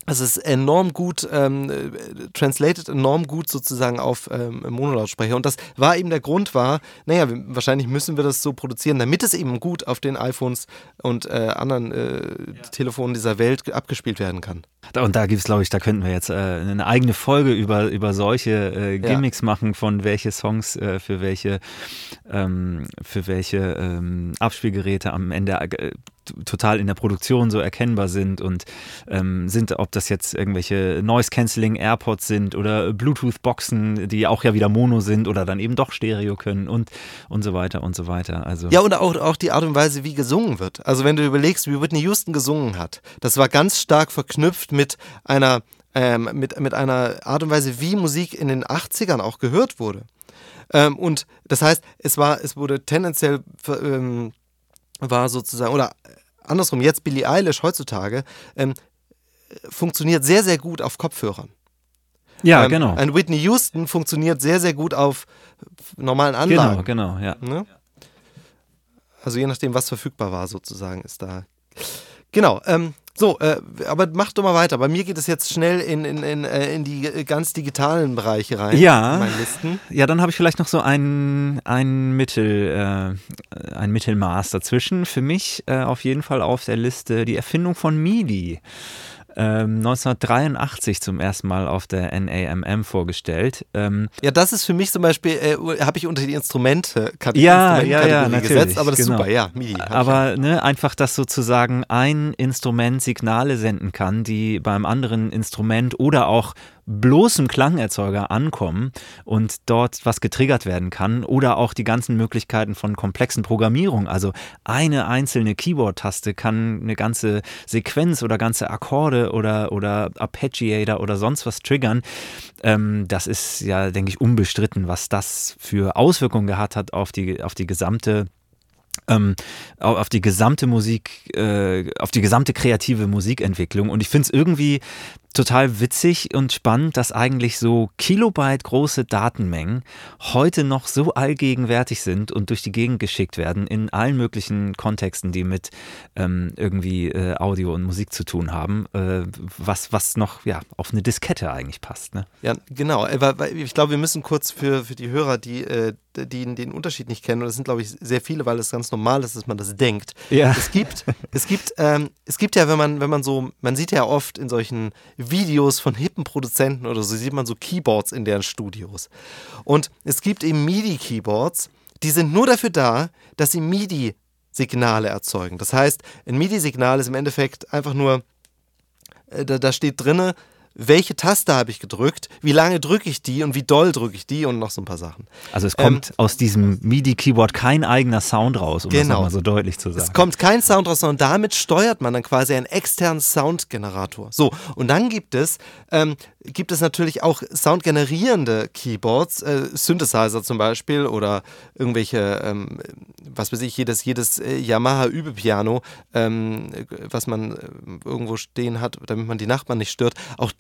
es ist enorm gut, ähm, translated enorm gut sozusagen auf ähm, Monolautsprecher. Und das war eben der Grund war, naja, wahrscheinlich müssen wir das so produzieren, damit es eben gut auf den iPhones und äh, anderen äh, Telefonen dieser Welt abgespielt werden kann. Und da gibt es, glaube ich, da könnten wir jetzt äh, eine eigene Folge über, über solche äh, Gimmicks ja. machen, von welche Songs äh, für welche, ähm, für welche ähm, Abspielgeräte am Ende äh, total in der Produktion so erkennbar sind und ähm, sind, ob das jetzt irgendwelche Noise-Canceling AirPods sind oder Bluetooth-Boxen, die auch ja wieder Mono sind oder dann eben doch Stereo können und, und so weiter und so weiter. Also ja, und auch, auch die Art und Weise, wie gesungen wird. Also wenn du überlegst, wie Whitney Houston gesungen hat, das war ganz stark verknüpft mit einer, ähm, mit, mit einer Art und Weise, wie Musik in den 80ern auch gehört wurde. Ähm, und das heißt, es war, es wurde tendenziell ähm, war sozusagen, oder andersrum, jetzt Billie Eilish heutzutage, ähm, funktioniert sehr, sehr gut auf Kopfhörern. Ja, ähm, genau. Ein Whitney Houston funktioniert sehr, sehr gut auf normalen Anlagen. Genau, genau, ja. Ne? Also je nachdem, was verfügbar war, sozusagen, ist da. Genau. Ähm, so, äh, aber mach doch mal weiter. Bei mir geht es jetzt schnell in, in, in, äh, in die ganz digitalen Bereiche rein. Ja. Ja, dann habe ich vielleicht noch so ein, ein Mittel, äh, ein Mittelmaß dazwischen. Für mich äh, auf jeden Fall auf der Liste die Erfindung von MIDI ähm, 1983 zum ersten Mal auf der NAMM vorgestellt. Ähm, ja, das ist für mich zum Beispiel, äh, habe ich unter die Instrumente ja, ja, ja, gesetzt, aber das genau. ist super, ja, MIDI. Aber ne, einfach, dass sozusagen ein Instrument Signale senden kann, die beim anderen Instrument oder auch bloßem Klangerzeuger ankommen und dort was getriggert werden kann oder auch die ganzen Möglichkeiten von komplexen Programmierung. Also eine einzelne Keyboard-Taste kann eine ganze Sequenz oder ganze Akkorde oder, oder Arpeggiator oder sonst was triggern. Ähm, das ist ja, denke ich, unbestritten, was das für Auswirkungen gehabt hat auf die, auf die gesamte ähm, auf die gesamte Musik, äh, auf die gesamte kreative Musikentwicklung. Und ich finde es irgendwie total witzig und spannend, dass eigentlich so Kilobyte große Datenmengen heute noch so allgegenwärtig sind und durch die Gegend geschickt werden in allen möglichen Kontexten, die mit ähm, irgendwie äh, Audio und Musik zu tun haben, äh, was, was noch ja, auf eine Diskette eigentlich passt. Ne? Ja, genau. Ich glaube, wir müssen kurz für, für die Hörer, die, äh, die den Unterschied nicht kennen, und das sind, glaube ich, sehr viele, weil es ganz normal ist, dass man das denkt. Ja. Es gibt, es gibt, ähm, es gibt ja, wenn man, wenn man so, man sieht ja oft in solchen Videos von hippen Produzenten oder so, sieht man so Keyboards in deren Studios. Und es gibt eben MIDI-Keyboards, die sind nur dafür da, dass sie MIDI-Signale erzeugen. Das heißt, ein MIDI-Signal ist im Endeffekt einfach nur, äh, da, da steht drinne, welche Taste habe ich gedrückt, wie lange drücke ich die und wie doll drücke ich die und noch so ein paar Sachen. Also es kommt ähm, aus diesem MIDI-Keyboard kein eigener Sound raus, um genau. das nochmal so deutlich zu sagen. Es kommt kein Sound raus, sondern damit steuert man dann quasi einen externen Soundgenerator. So, und dann gibt es, ähm, gibt es natürlich auch soundgenerierende Keyboards, äh, Synthesizer zum Beispiel oder irgendwelche, ähm, was weiß ich, jedes, jedes äh, Yamaha-Übepiano, ähm, was man äh, irgendwo stehen hat, damit man die Nachbarn nicht stört. Auch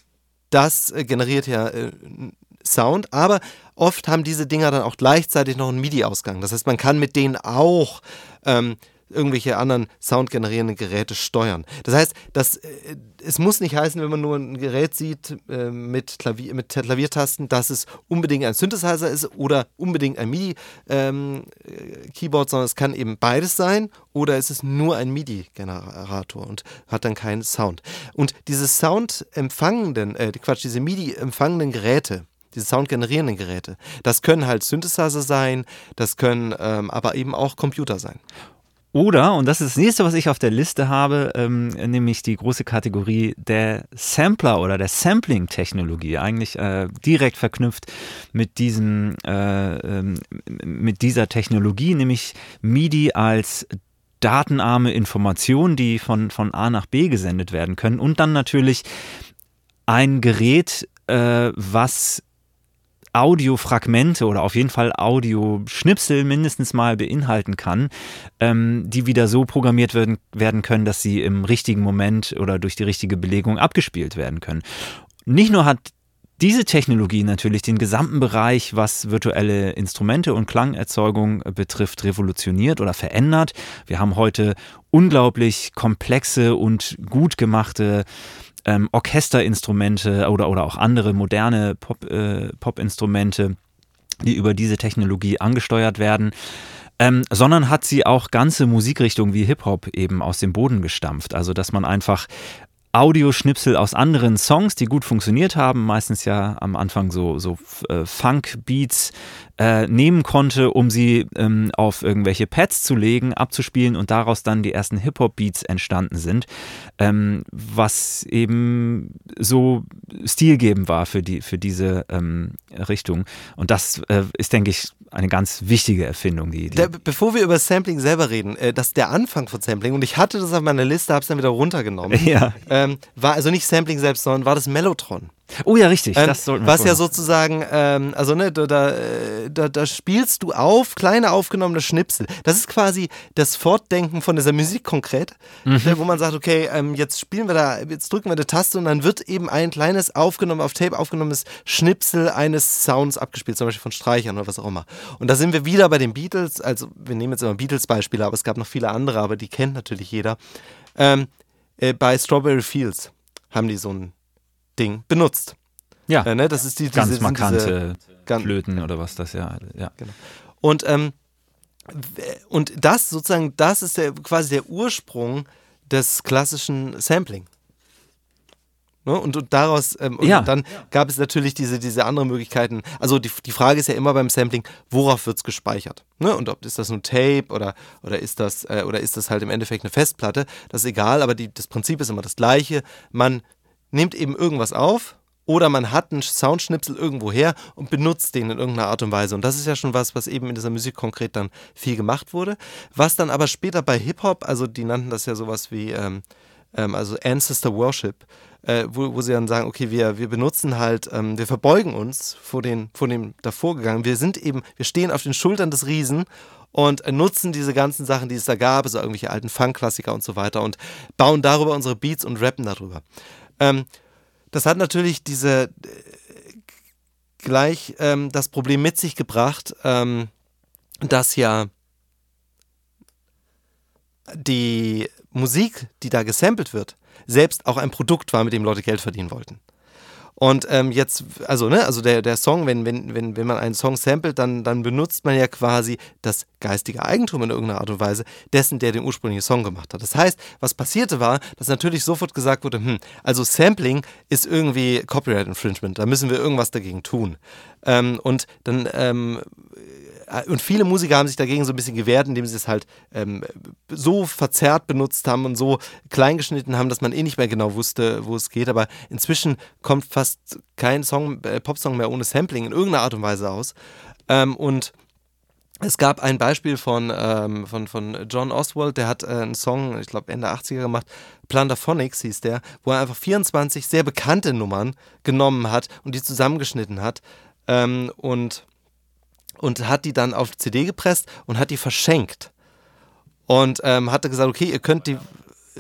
das äh, generiert ja äh, Sound, aber oft haben diese Dinger dann auch gleichzeitig noch einen MIDI-Ausgang. Das heißt, man kann mit denen auch ähm, irgendwelche anderen soundgenerierenden Geräte steuern. Das heißt, das, äh, es muss nicht heißen, wenn man nur ein Gerät sieht äh, mit, Klavier, mit Klaviertasten, dass es unbedingt ein Synthesizer ist oder unbedingt ein MIDI-Keyboard, ähm, sondern es kann eben beides sein oder es ist nur ein MIDI-Generator und hat dann keinen Sound. Und diese Sound-empfangenden, äh, Quatsch, diese MIDI-empfangenden Geräte, diese soundgenerierenden Geräte. Das können halt Synthesizer sein, das können ähm, aber eben auch Computer sein. Oder, und das ist das nächste, was ich auf der Liste habe, ähm, nämlich die große Kategorie der Sampler oder der Sampling-Technologie, eigentlich äh, direkt verknüpft mit diesem, äh, ähm, mit dieser Technologie, nämlich MIDI als datenarme Informationen, die von, von A nach B gesendet werden können. Und dann natürlich ein Gerät, äh, was Audiofragmente oder auf jeden Fall Audioschnipsel mindestens mal beinhalten kann, ähm, die wieder so programmiert werden, werden können, dass sie im richtigen Moment oder durch die richtige Belegung abgespielt werden können. Nicht nur hat diese Technologie natürlich den gesamten Bereich, was virtuelle Instrumente und Klangerzeugung betrifft, revolutioniert oder verändert. Wir haben heute unglaublich komplexe und gut gemachte ähm, Orchesterinstrumente oder, oder auch andere moderne Pop, äh, Pop-Instrumente, die über diese Technologie angesteuert werden. Ähm, sondern hat sie auch ganze Musikrichtungen wie Hip-Hop eben aus dem Boden gestampft. Also, dass man einfach Audioschnipsel aus anderen Songs, die gut funktioniert haben, meistens ja am Anfang so, so äh, Funk-Beats, äh, nehmen konnte, um sie ähm, auf irgendwelche Pads zu legen, abzuspielen und daraus dann die ersten Hip-Hop-Beats entstanden sind, ähm, was eben so stilgebend war für, die, für diese ähm, Richtung. Und das äh, ist, denke ich, eine ganz wichtige Erfindung. Die, die der, bevor wir über Sampling selber reden, äh, das ist der Anfang von Sampling und ich hatte das auf meiner Liste, habe es dann wieder runtergenommen. (laughs) Ja. Ähm, war also nicht Sampling selbst, sondern war das Mellotron. Oh ja, richtig. Ähm, das sollten wir was ja sozusagen, ähm, also ne, da, da, da, spielst du auf kleine aufgenommene Schnipsel. Das ist quasi das Fortdenken von dieser Musik konkret, mhm. wo man sagt, okay, ähm, jetzt spielen wir da, jetzt drücken wir eine Taste und dann wird eben ein kleines aufgenommen, auf Tape aufgenommenes Schnipsel eines Sounds abgespielt, zum Beispiel von Streichern oder was auch immer. Und da sind wir wieder bei den Beatles, also wir nehmen jetzt immer Beatles-Beispiele, aber es gab noch viele andere, aber die kennt natürlich jeder. Ähm, äh, bei Strawberry Fields haben die so ein Ding benutzt. Ja. Äh, ne? Das ist die, diese, ganz markante diese, Flöten oder was das ja. ja. Genau. Und, ähm, und das sozusagen, das ist der, quasi der Ursprung des klassischen Sampling. Ne? Und, und, daraus, ähm, und ja. dann gab es natürlich diese, diese anderen Möglichkeiten. Also die, die Frage ist ja immer beim Sampling, worauf wird es gespeichert? Ne? Und ob ist das ein Tape oder, oder, ist das, äh, oder ist das halt im Endeffekt eine Festplatte? Das ist egal, aber die, das Prinzip ist immer das gleiche. Man nimmt eben irgendwas auf oder man hat einen Soundschnipsel irgendwo her und benutzt den in irgendeiner Art und Weise. Und das ist ja schon was, was eben in dieser Musik konkret dann viel gemacht wurde. Was dann aber später bei Hip-Hop, also die nannten das ja sowas wie ähm, ähm, also Ancestor Worship, äh, wo, wo sie dann sagen, okay, wir, wir benutzen halt, ähm, wir verbeugen uns vor, den, vor dem davorgegangen. Wir sind eben, wir stehen auf den Schultern des Riesen und nutzen diese ganzen Sachen, die es da gab, also irgendwelche alten Funk-Klassiker und so weiter und bauen darüber unsere Beats und rappen darüber. Ähm, das hat natürlich diese äh, gleich ähm, das Problem mit sich gebracht, ähm, dass ja die Musik, die da gesampelt wird, selbst auch ein Produkt war, mit dem Leute Geld verdienen wollten. Und ähm, jetzt, also, ne, also der, der Song, wenn, wenn, wenn, wenn man einen Song samplet, dann, dann benutzt man ja quasi das geistige Eigentum in irgendeiner Art und Weise dessen, der den ursprünglichen Song gemacht hat. Das heißt, was passierte war, dass natürlich sofort gesagt wurde, hm, also Sampling ist irgendwie Copyright Infringement, da müssen wir irgendwas dagegen tun. Ähm, und dann ähm, äh, und viele Musiker haben sich dagegen so ein bisschen gewehrt, indem sie es halt ähm, so verzerrt benutzt haben und so klein geschnitten haben, dass man eh nicht mehr genau wusste, wo es geht. Aber inzwischen kommt fast kein Song, äh, Popsong mehr ohne Sampling in irgendeiner Art und Weise aus. Ähm, und es gab ein Beispiel von, ähm, von, von John Oswald, der hat äh, einen Song, ich glaube Ende 80er gemacht, Plunderphonics hieß der, wo er einfach 24 sehr bekannte Nummern genommen hat und die zusammengeschnitten hat. Ähm, und und hat die dann auf CD gepresst und hat die verschenkt. Und ähm, hatte gesagt, okay, ihr könnt die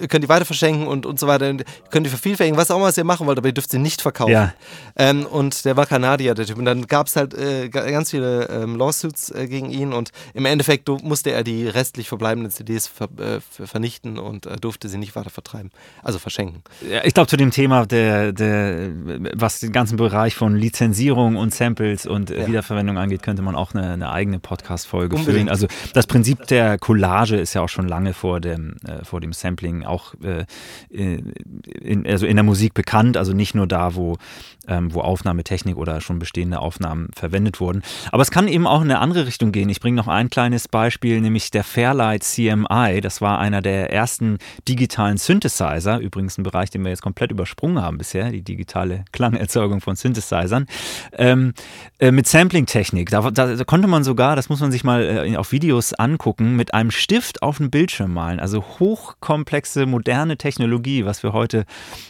könnt die weiter verschenken und, und so weiter. Ihr könnt die vervielfältigen, was auch immer was ihr machen wollt, aber ihr dürft sie nicht verkaufen. Ja. Ähm, und der war Kanadier, der Typ. Und dann gab es halt äh, ganz viele ähm, Lawsuits äh, gegen ihn und im Endeffekt musste er die restlich verbleibenden CDs ver äh, vernichten und äh, durfte sie nicht weiter vertreiben, also verschenken. Ja, ich glaube, zu dem Thema, der, der, was den ganzen Bereich von Lizenzierung und Samples und äh, ja. Wiederverwendung angeht, könnte man auch eine, eine eigene Podcast-Folge führen. Also das Prinzip der Collage ist ja auch schon lange vor dem, äh, vor dem Sampling auch äh, in, also in der Musik bekannt, also nicht nur da, wo, ähm, wo Aufnahmetechnik oder schon bestehende Aufnahmen verwendet wurden. Aber es kann eben auch in eine andere Richtung gehen. Ich bringe noch ein kleines Beispiel, nämlich der Fairlight CMI. Das war einer der ersten digitalen Synthesizer, übrigens ein Bereich, den wir jetzt komplett übersprungen haben bisher, die digitale Klangerzeugung von Synthesizern, ähm, äh, mit Sampling-Technik. Da, da, da, konnte man sogar, das muss man sich mal äh, auf Videos angucken, mit einem Stift auf den Bildschirm malen. Also hochkomplexe moderne Technologie, was wir heute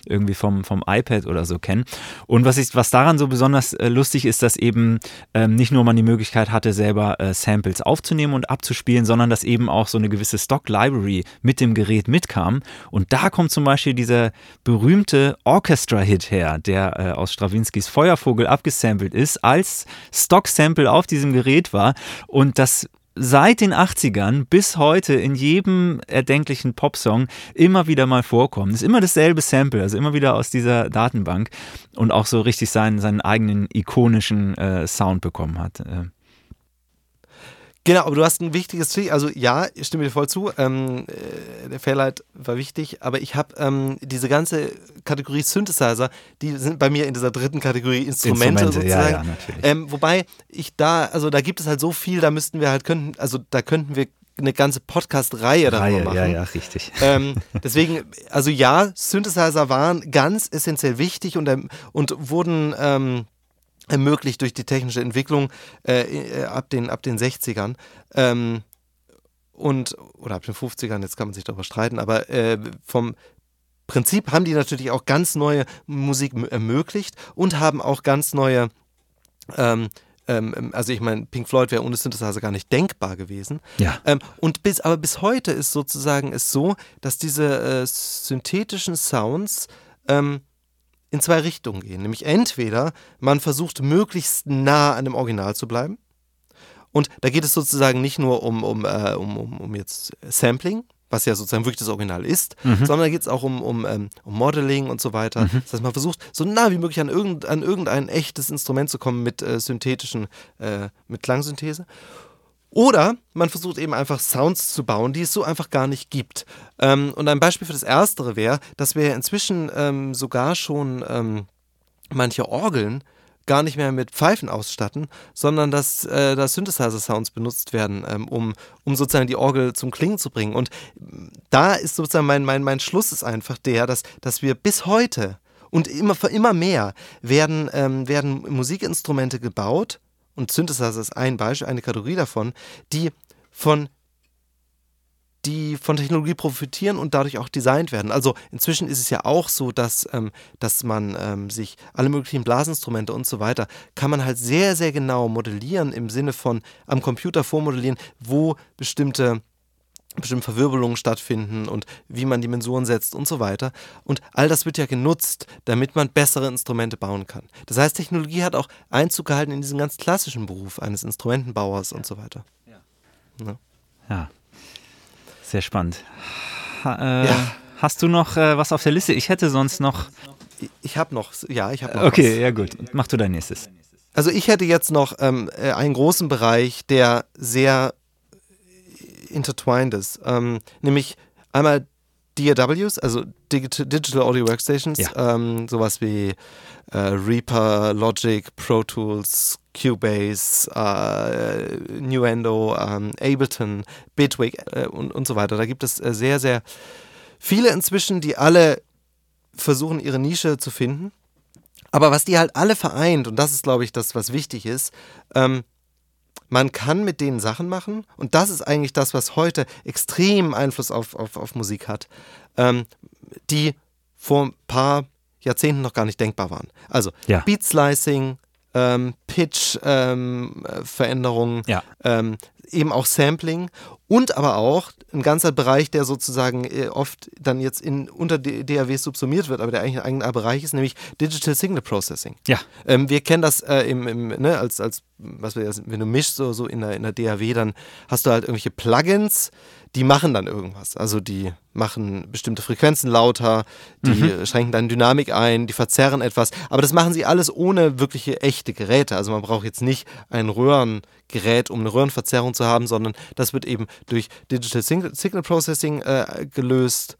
irgendwie vom, vom iPad oder so kennen. Und was, ich, was daran so besonders äh, lustig ist, dass eben ähm, nicht nur man die Möglichkeit hatte, selber äh, Samples aufzunehmen und abzuspielen, sondern dass eben auch so eine gewisse Stock-Library mit dem Gerät mitkam. Und da kommt zum Beispiel dieser berühmte Orchestra-Hit her, der äh, aus Strawinskys Feuervogel abgesampelt ist, als Stock-Sample auf diesem Gerät war. Und das seit den 80ern bis heute in jedem erdenklichen Popsong immer wieder mal vorkommen. Es ist immer dasselbe Sample, also immer wieder aus dieser Datenbank und auch so richtig seinen, seinen eigenen ikonischen äh, Sound bekommen hat. Äh. Genau, aber du hast ein wichtiges Trick. Also ja, ich stimme dir voll zu. Ähm, äh, der Fairlight war wichtig, aber ich habe ähm, diese ganze Kategorie Synthesizer, die sind bei mir in dieser dritten Kategorie Instrumente, Instrumente sozusagen. Ja, ja, natürlich. Ähm, wobei ich da, also da gibt es halt so viel, da müssten wir halt könnten, also da könnten wir eine ganze Podcast-Reihe darüber machen. Ja, ja, richtig. Ähm, (laughs) deswegen, also ja, Synthesizer waren ganz essentiell wichtig und, ähm, und wurden ähm, ermöglicht durch die technische Entwicklung äh, äh ab, den, ab den 60ern. Ähm, und, oder ab den 50ern, jetzt kann man sich darüber streiten, aber äh, vom Prinzip haben die natürlich auch ganz neue Musik ermöglicht und haben auch ganz neue, ähm, ähm, also ich meine, Pink Floyd wäre ohne Synthesizer gar nicht denkbar gewesen. Ja. Ähm, und bis, aber bis heute ist sozusagen es so, dass diese äh, synthetischen Sounds ähm, in zwei Richtungen gehen. Nämlich entweder man versucht möglichst nah an dem Original zu bleiben. Und da geht es sozusagen nicht nur um, um, äh, um, um, um jetzt Sampling, was ja sozusagen wirklich das Original ist, mhm. sondern da geht es auch um, um, ähm, um Modeling und so weiter. Mhm. Das heißt, man versucht so nah wie möglich an, irgend, an irgendein echtes Instrument zu kommen mit äh, synthetischen, äh, mit Klangsynthese. Oder man versucht eben einfach Sounds zu bauen, die es so einfach gar nicht gibt. Ähm, und ein Beispiel für das Erstere wäre, dass wir inzwischen ähm, sogar schon ähm, manche Orgeln gar nicht mehr mit Pfeifen ausstatten, sondern dass äh, da Synthesizer-Sounds benutzt werden, ähm, um, um sozusagen die Orgel zum Klingen zu bringen. Und da ist sozusagen mein, mein, mein Schluss ist einfach der, dass, dass wir bis heute und immer, immer mehr werden, ähm, werden Musikinstrumente gebaut, und Synthesizer ist ein Beispiel, eine Kategorie davon, die von die von Technologie profitieren und dadurch auch designt werden. Also inzwischen ist es ja auch so, dass, ähm, dass man ähm, sich alle möglichen Blasinstrumente und so weiter, kann man halt sehr, sehr genau modellieren im Sinne von am Computer vormodellieren, wo bestimmte bestimmte Verwirbelungen stattfinden und wie man Dimensionen setzt und so weiter. Und all das wird ja genutzt, damit man bessere Instrumente bauen kann. Das heißt, Technologie hat auch Einzug gehalten in diesen ganz klassischen Beruf eines Instrumentenbauers und so weiter. Ja, ja. ja. sehr spannend. Ha, äh, ja. Hast du noch äh, was auf der Liste? Ich hätte sonst noch ich habe noch, ja, ich habe noch. Okay, was. ja gut. Mach du dein nächstes. Also ich hätte jetzt noch ähm, äh, einen großen Bereich, der sehr intertwined ist. Ähm, nämlich einmal DAWs, also Digital, Audio Workstations, Ja. ähm, sowas wie äh, Reaper, Logic, Pro Tools, Cubase, äh, Nuendo, ähm, Ableton, Bitwig äh, und, und so weiter. Da gibt es äh, sehr, sehr viele inzwischen, die alle versuchen, ihre Nische zu finden. Aber was die halt alle vereint, und das ist, glaube ich, das, was wichtig ist, ähm, man kann mit denen Sachen machen und das ist eigentlich das, was heute extrem Einfluss auf, auf, auf Musik hat, ähm, die vor ein paar Jahrzehnten noch gar nicht denkbar waren. Also Ja. Beat Slicing, ähm, Pitch ähm, äh, Ja. ähm, eben auch Sampling und aber auch ein ganzer Bereich, der sozusagen äh, oft dann jetzt in, unter D- DAWs subsumiert wird, aber der eigentlich ein eigener Bereich ist, nämlich Digital Signal Processing. Ja. Ähm, wir kennen das äh, im, im, ne, als, als was wir, wenn du mischst so, so in, der, in der DAW, dann hast du halt irgendwelche Plugins, die machen dann irgendwas. Also die machen bestimmte Frequenzen lauter, die schränken dann Dynamik ein, die verzerren etwas. Aber das machen sie alles ohne wirkliche echte Geräte. Also man braucht jetzt nicht ein Röhrengerät, um eine Röhrenverzerrung zu haben, sondern das wird eben durch Digital Signal, Signal Processing äh, gelöst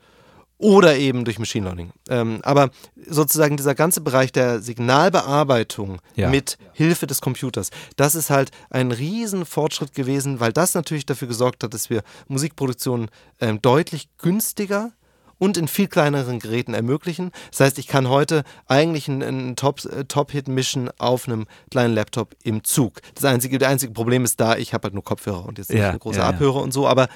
oder eben durch Machine Learning. Ähm, aber sozusagen dieser ganze Bereich der Signalbearbeitung Ja. mit Hilfe des Computers, das ist halt ein riesen Fortschritt gewesen, weil das natürlich dafür gesorgt hat, dass wir Musikproduktion ähm, deutlich günstiger und in viel kleineren Geräten ermöglichen. Das heißt, ich kann heute eigentlich einen, einen Top, äh, Top-Hit mischen auf einem kleinen Laptop im Zug. Das einzige, der einzige Problem ist da, ich habe halt nur Kopfhörer und jetzt nicht Ja, eine große ja. Abhörer und so, aber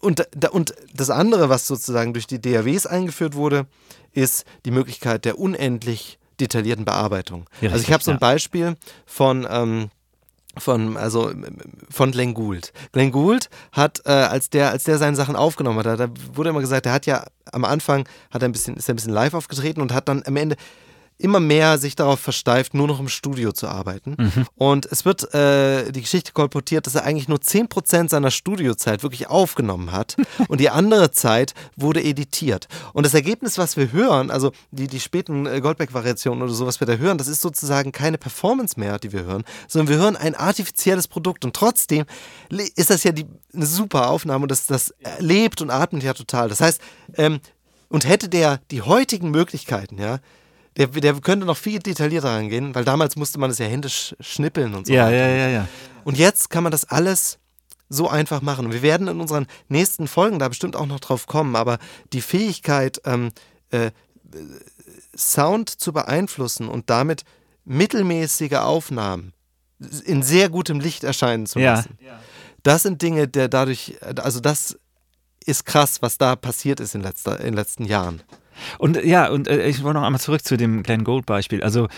und, und das andere, was sozusagen durch die DAWs eingeführt wurde, ist die Möglichkeit der unendlich detaillierten Bearbeitung. Ja, also ich habe so ein. Beispiel von ähm, von also von Glenn Gould. Glenn Gould hat äh, als der als der seine Sachen aufgenommen hat, da wurde immer gesagt, er hat ja am Anfang hat er ein bisschen ist er ein bisschen live aufgetreten und hat dann am Ende immer mehr sich darauf versteift, nur noch im Studio zu arbeiten. Und es wird äh, die Geschichte kolportiert, dass er eigentlich nur 10% seiner Studiozeit wirklich aufgenommen hat (laughs) und die andere Zeit wurde editiert. Und das Ergebnis, was wir hören, also die, die späten äh, Goldberg-Variationen oder so, was wir da hören, das ist sozusagen keine Performance mehr, die wir hören, sondern wir hören ein artifizielles Produkt. Und trotzdem ist das ja die, eine super Aufnahme und das, das lebt und atmet ja total. Das heißt, ähm, und hätte der die heutigen Möglichkeiten, ja, der, der könnte noch viel detaillierter rangehen, weil damals musste man es ja händisch schnippeln und so Ja, weiter. ja, ja, ja. Und jetzt kann man das alles so einfach machen. Und wir werden in unseren nächsten Folgen da bestimmt auch noch drauf kommen, aber die Fähigkeit, ähm, äh, Sound zu beeinflussen und damit mittelmäßige Aufnahmen in sehr gutem Licht erscheinen zu Ja. lassen, das sind Dinge, der dadurch, also das ist krass, was da passiert ist in, letzter, in den letzten Jahren. Und ja, und äh, ich wollte noch einmal zurück zu dem Glenn Gold Beispiel. Also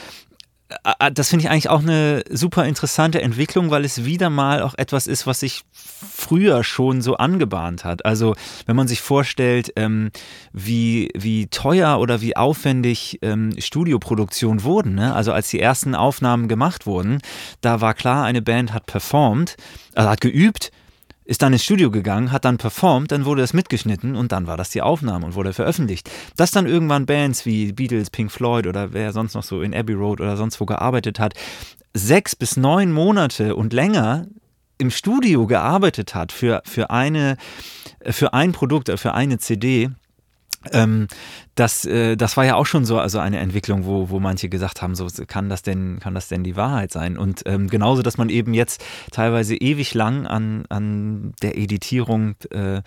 äh, äh, das finde ich eigentlich auch eine super interessante Entwicklung, weil es wieder mal auch etwas ist, was sich früher schon so angebahnt hat. Also wenn man sich vorstellt, ähm, wie, wie teuer oder wie aufwendig ähm, Studioproduktionen wurden, ne? also als die ersten Aufnahmen gemacht wurden, da war klar, eine Band hat performt, also hat geübt, ist dann ins Studio gegangen, hat dann performt, dann wurde das mitgeschnitten und dann war das die Aufnahme und wurde veröffentlicht. Dass dann irgendwann Bands wie Beatles, Pink Floyd oder wer sonst noch so in Abbey Road oder sonst wo gearbeitet hat, sechs bis neun Monate und länger im Studio gearbeitet hat für, für, eine, für ein Produkt, für eine CD, ähm, das, äh, das war ja auch schon so also eine Entwicklung, wo, wo manche gesagt haben, so kann das denn, kann das denn die Wahrheit sein? Und ähm, genauso, dass man eben jetzt teilweise ewig lang an, an der Editierung äh,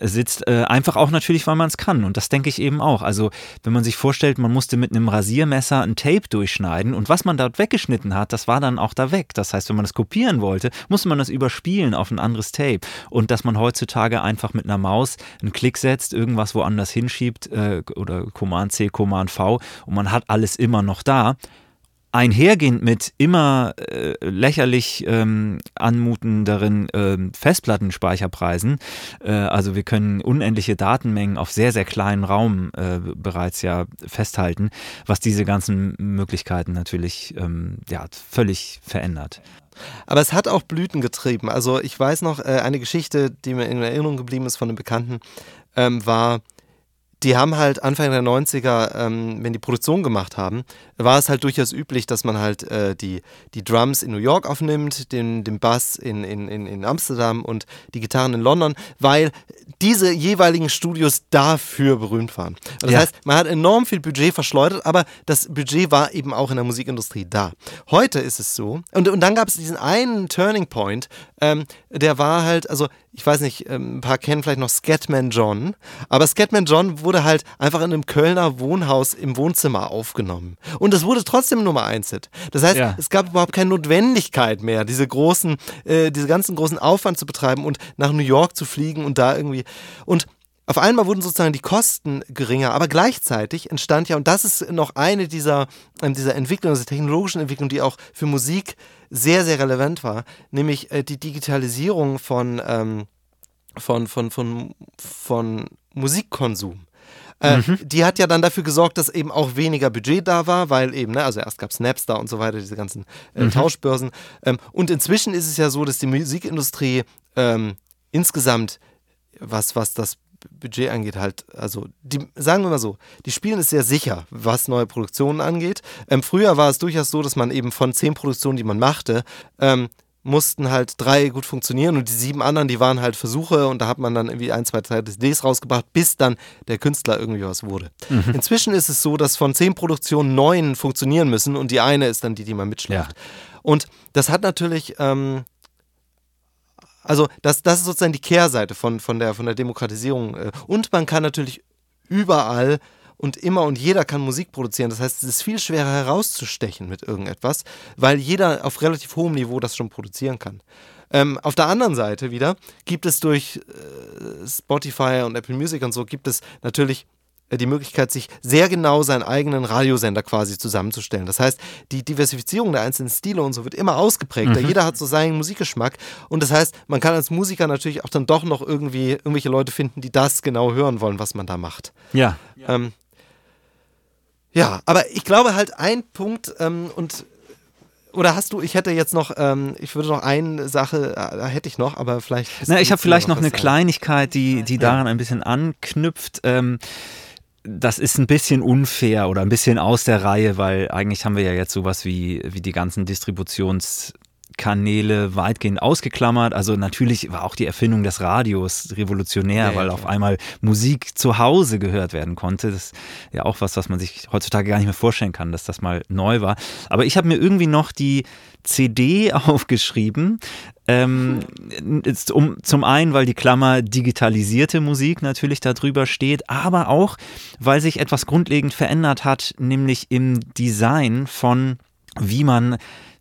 sitzt, äh, einfach auch natürlich, weil man es kann. Und das denke ich eben auch. Also, wenn man sich vorstellt, man musste mit einem Rasiermesser ein Tape durchschneiden und was man dort weggeschnitten hat, das war dann auch da weg. Das heißt, wenn man das kopieren wollte, musste man das überspielen auf ein anderes Tape. Und dass man heutzutage einfach mit einer Maus einen Klick setzt, irgendwas woanders hinschiebt äh, oder Command C, Command V und man hat alles immer noch da einhergehend mit immer äh, lächerlich ähm, anmutenderen ähm, Festplattenspeicherpreisen. Äh, also wir können unendliche Datenmengen auf sehr, sehr kleinen Raum äh, bereits ja festhalten, was diese ganzen Möglichkeiten natürlich ähm, ja, völlig verändert. Aber es hat auch Blüten getrieben. Also ich weiß noch, äh, eine Geschichte, die mir in Erinnerung geblieben ist von einem Bekannten, ähm, war die haben halt Anfang der 90er, ähm, wenn die Produktion gemacht haben, war es halt durchaus üblich, dass man halt äh, die, die Drums in New York aufnimmt, den, den Bass in, in, in, Amsterdam und die Gitarren in London, weil diese jeweiligen Studios dafür berühmt waren. Das ja. heißt, man hat enorm viel Budget verschleudert, aber das Budget war eben auch in der Musikindustrie da. Heute ist es so, und, und dann gab es diesen einen Turning Point, ähm, der war halt, also ich weiß nicht, ähm, ein paar kennen vielleicht noch Scatman John, aber Scatman John wurde halt einfach in einem Kölner Wohnhaus im Wohnzimmer aufgenommen. Und es wurde trotzdem Nummer 1 Hit. Das heißt, ja. es gab überhaupt keine Notwendigkeit mehr, diese großen, äh, diese ganzen großen Aufwand zu betreiben und nach New York zu fliegen und da irgendwie. Und auf einmal wurden sozusagen die Kosten geringer, aber gleichzeitig entstand ja, und das ist noch eine dieser, äh, dieser Entwicklungen, dieser technologischen Entwicklung, die auch für Musik sehr, sehr relevant war, nämlich äh, die Digitalisierung von, ähm, von, von, von, von Musikkonsum. Äh, mhm. Die hat ja dann dafür gesorgt, dass eben auch weniger Budget da war, weil eben, ne, also erst gab es Napster und so weiter, diese ganzen äh, mhm. Tauschbörsen. Ähm, und inzwischen ist es ja so, dass die Musikindustrie ähm, insgesamt, was, was das Budget angeht, halt, also die, sagen wir mal so, die spielen es sehr sicher, was neue Produktionen angeht. Ähm, früher war es durchaus so, dass man eben von zehn Produktionen, die man machte, ähm, mussten halt drei gut funktionieren und die sieben anderen, die waren halt Versuche und da hat man dann irgendwie ein, zwei, drei CDs rausgebracht, bis dann der Künstler irgendwie was wurde. Mhm. Inzwischen ist es so, dass von zehn Produktionen neun funktionieren müssen und die eine ist dann die, die man mitschleppt. Ja. Und das hat natürlich ähm, also das, das ist sozusagen die Kehrseite von, von, der, von der Demokratisierung. Äh. Und man kann natürlich überall und immer und jeder kann Musik produzieren. Das heißt, es ist viel schwerer herauszustechen mit irgendetwas, weil jeder auf relativ hohem Niveau das schon produzieren kann. Ähm, auf der anderen Seite wieder gibt es durch äh, Spotify und Apple Music und so gibt es natürlich die Möglichkeit, sich sehr genau seinen eigenen Radiosender quasi zusammenzustellen. Das heißt, die Diversifizierung der einzelnen Stile und so wird immer ausgeprägter. Mhm. Jeder hat so seinen Musikgeschmack. Und das heißt, man kann als Musiker natürlich auch dann doch noch irgendwie irgendwelche Leute finden, die das genau hören wollen, was man da macht. Ja. Ähm, ja, aber ich glaube halt ein Punkt ähm, und oder hast du, ich hätte jetzt noch, ähm, ich würde noch eine Sache, äh, da hätte ich noch, aber vielleicht. Na, ich habe vielleicht noch, noch eine Kleinigkeit, die, die daran ein bisschen anknüpft. Ähm, das ist ein bisschen unfair oder ein bisschen aus der Reihe, weil eigentlich haben wir ja jetzt sowas wie, wie die ganzen Distributions- Kanäle weitgehend ausgeklammert. Also natürlich war auch die Erfindung des Radios revolutionär, ja, ja, weil auf einmal Musik zu Hause gehört werden konnte. Das ist ja auch was, was man sich heutzutage gar nicht mehr vorstellen kann, dass das mal neu war. Aber ich habe mir irgendwie noch die CD (laughs) aufgeschrieben. Ähm, um, zum einen, weil die Klammer digitalisierte Musik natürlich darüber steht, aber auch, weil sich etwas grundlegend verändert hat, nämlich im Design von wie man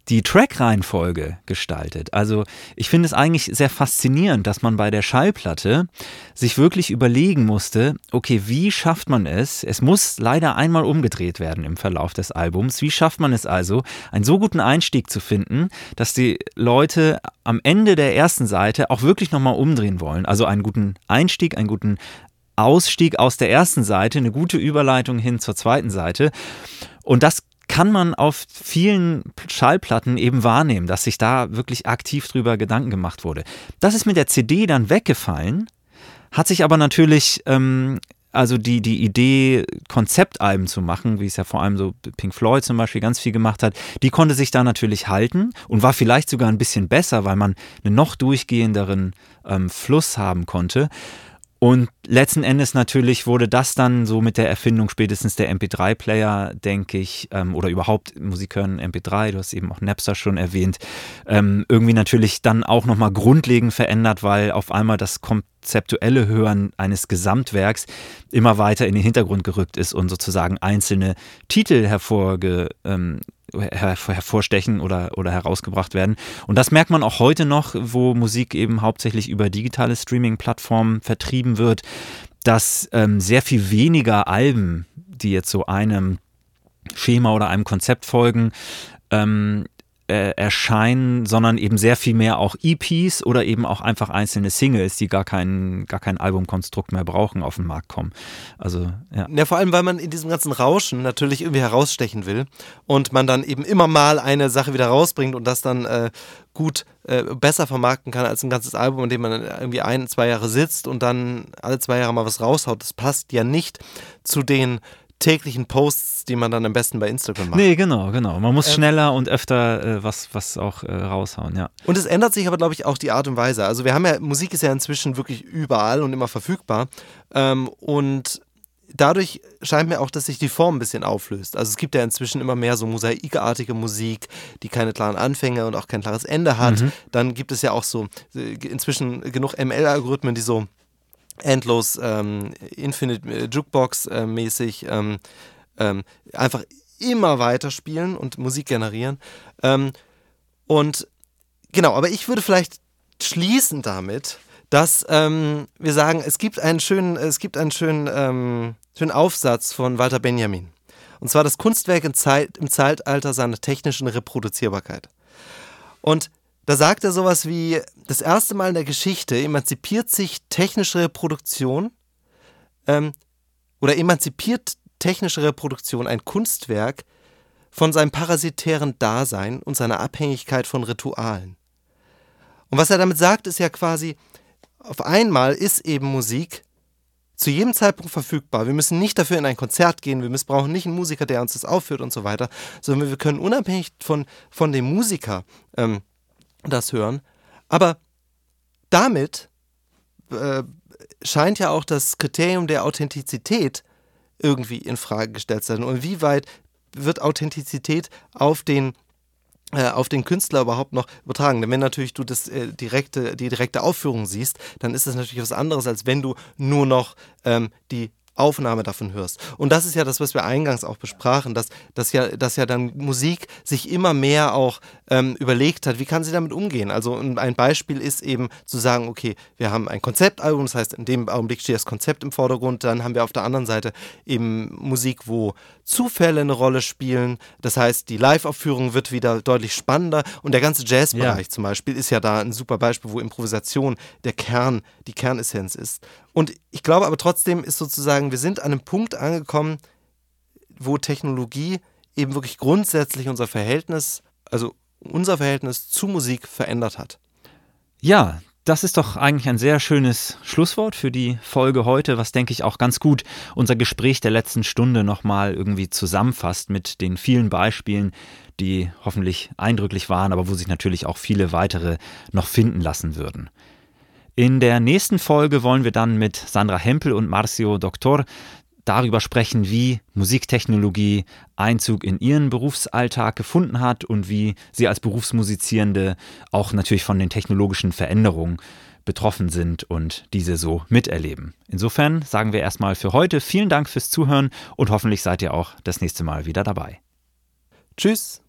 die Track-Reihenfolge gestaltet. Also ich finde es eigentlich sehr faszinierend, dass man bei der Schallplatte sich wirklich überlegen musste, okay, wie schafft man es? Es muss leider einmal umgedreht werden im Verlauf des Albums. Wie schafft man es also, einen so guten Einstieg zu finden, dass die Leute am Ende der ersten Seite auch wirklich nochmal umdrehen wollen? Also einen guten Einstieg, einen guten Ausstieg aus der ersten Seite, eine gute Überleitung hin zur zweiten Seite. Und das kann man auf vielen Schallplatten eben wahrnehmen, dass sich da wirklich aktiv drüber Gedanken gemacht wurde. Das ist mit der CD dann weggefallen, hat sich aber natürlich, ähm, also die, die Idee, Konzeptalben zu machen, wie es ja vor allem so Pink Floyd zum Beispiel ganz viel gemacht hat, die konnte sich da natürlich halten und war vielleicht sogar ein bisschen besser, weil man einen noch durchgehenderen ähm, Fluss haben konnte. Und letzten Endes natürlich wurde das dann so mit der Erfindung spätestens der MP3-Player, denke ich, ähm, oder überhaupt Musik hören MP3, du hast eben auch Napster schon erwähnt, ähm, irgendwie natürlich dann auch nochmal grundlegend verändert, weil auf einmal das konzeptuelle Hören eines Gesamtwerks immer weiter in den Hintergrund gerückt ist und sozusagen einzelne Titel hervorge, ähm, hervorstechen oder, oder herausgebracht werden. Und das merkt man auch heute noch, wo Musik eben hauptsächlich über digitale Streaming-Plattformen vertrieben wird, dass ähm, sehr viel weniger Alben, die jetzt so einem Schema oder einem Konzept folgen, ähm, äh, erscheinen, sondern eben sehr viel mehr auch EPs oder eben auch einfach einzelne Singles, die gar kein, gar kein Albumkonstrukt mehr brauchen, auf den Markt kommen. Also, ja. Ja, vor allem, weil man in diesem ganzen Rauschen natürlich irgendwie herausstechen will und man dann eben immer mal eine Sache wieder rausbringt und das dann äh, gut äh, besser vermarkten kann als ein ganzes Album, in dem man irgendwie ein, zwei Jahre sitzt und dann alle zwei Jahre mal was raushaut. Das passt ja nicht zu den täglichen Posts, die man dann am besten bei Instagram macht. Nee, genau, genau. Man muss ähm, schneller und öfter äh, was, was auch äh, raushauen, ja. Und es ändert sich aber, glaube ich, auch die Art und Weise. Also wir haben ja, Musik ist ja inzwischen wirklich überall und immer verfügbar. Ähm, und dadurch scheint mir auch, dass sich die Form ein bisschen auflöst. Also es gibt ja inzwischen immer mehr so mosaikartige Musik, die keine klaren Anfänge und auch kein klares Ende hat. Mhm. Dann gibt es ja auch so äh, inzwischen genug ML-Algorithmen, die so endlos ähm, Infinite äh, Jukebox äh, mäßig ähm, ähm, einfach immer weiter spielen und Musik generieren. Ähm, und genau, aber ich würde vielleicht schließen damit, dass ähm, wir sagen, es gibt einen schönen, es gibt einen schönen, ähm, schönen Aufsatz von Walter Benjamin. Und zwar das Kunstwerk im, Zeit, im Zeitalter seiner technischen Reproduzierbarkeit. Und da sagt er sowas wie, das erste Mal in der Geschichte emanzipiert sich technische Reproduktion ähm, oder emanzipiert technische Reproduktion ein Kunstwerk von seinem parasitären Dasein und seiner Abhängigkeit von Ritualen. Und was er damit sagt, ist ja quasi, auf einmal ist eben Musik zu jedem Zeitpunkt verfügbar. Wir müssen nicht dafür in ein Konzert gehen, wir brauchen nicht einen Musiker, der uns das aufführt und so weiter, sondern wir können unabhängig von, von dem Musiker ähm, das hören. Aber damit äh, scheint ja auch das Kriterium der Authentizität irgendwie in Frage gestellt zu sein. Und wie weit wird Authentizität auf den äh, auf den Künstler überhaupt noch übertragen. Denn wenn natürlich du das äh, direkte, die direkte Aufführung siehst, dann ist das natürlich was anderes, als wenn du nur noch ähm, die Aufnahme davon hörst. Und das ist ja das, was wir eingangs auch besprachen, dass, dass, ja, dass ja dann Musik sich immer mehr auch ähm, überlegt hat, wie kann sie damit umgehen. Also ein Beispiel ist eben zu sagen, okay, wir haben ein Konzeptalbum, das heißt, in dem Augenblick steht das Konzept im Vordergrund, dann haben wir auf der anderen Seite eben Musik, wo Zufälle eine Rolle spielen. Das heißt, die Live-Aufführung wird wieder deutlich spannender und der ganze Jazzbereich ja. zum Beispiel ist ja da ein super Beispiel, wo Improvisation der Kern, die Kernessenz ist. Und ich glaube aber trotzdem ist sozusagen, wir sind an einem Punkt angekommen, wo Technologie eben wirklich grundsätzlich unser Verhältnis, also unser Verhältnis zu Musik verändert hat. Ja, das ist doch eigentlich ein sehr schönes Schlusswort für die Folge heute, was denke ich auch ganz gut unser Gespräch der letzten Stunde nochmal irgendwie zusammenfasst mit den vielen Beispielen, die hoffentlich eindrücklich waren, aber wo sich natürlich auch viele weitere noch finden lassen würden. In der nächsten Folge wollen wir dann mit Sandra Hempel und Marcio Doktor darüber sprechen, wie Musiktechnologie Einzug in ihren Berufsalltag gefunden hat und wie sie als Berufsmusizierende auch natürlich von den technologischen Veränderungen betroffen sind und diese so miterleben. Insofern sagen wir erstmal für heute vielen Dank fürs Zuhören und hoffentlich seid ihr auch das nächste Mal wieder dabei. Tschüss.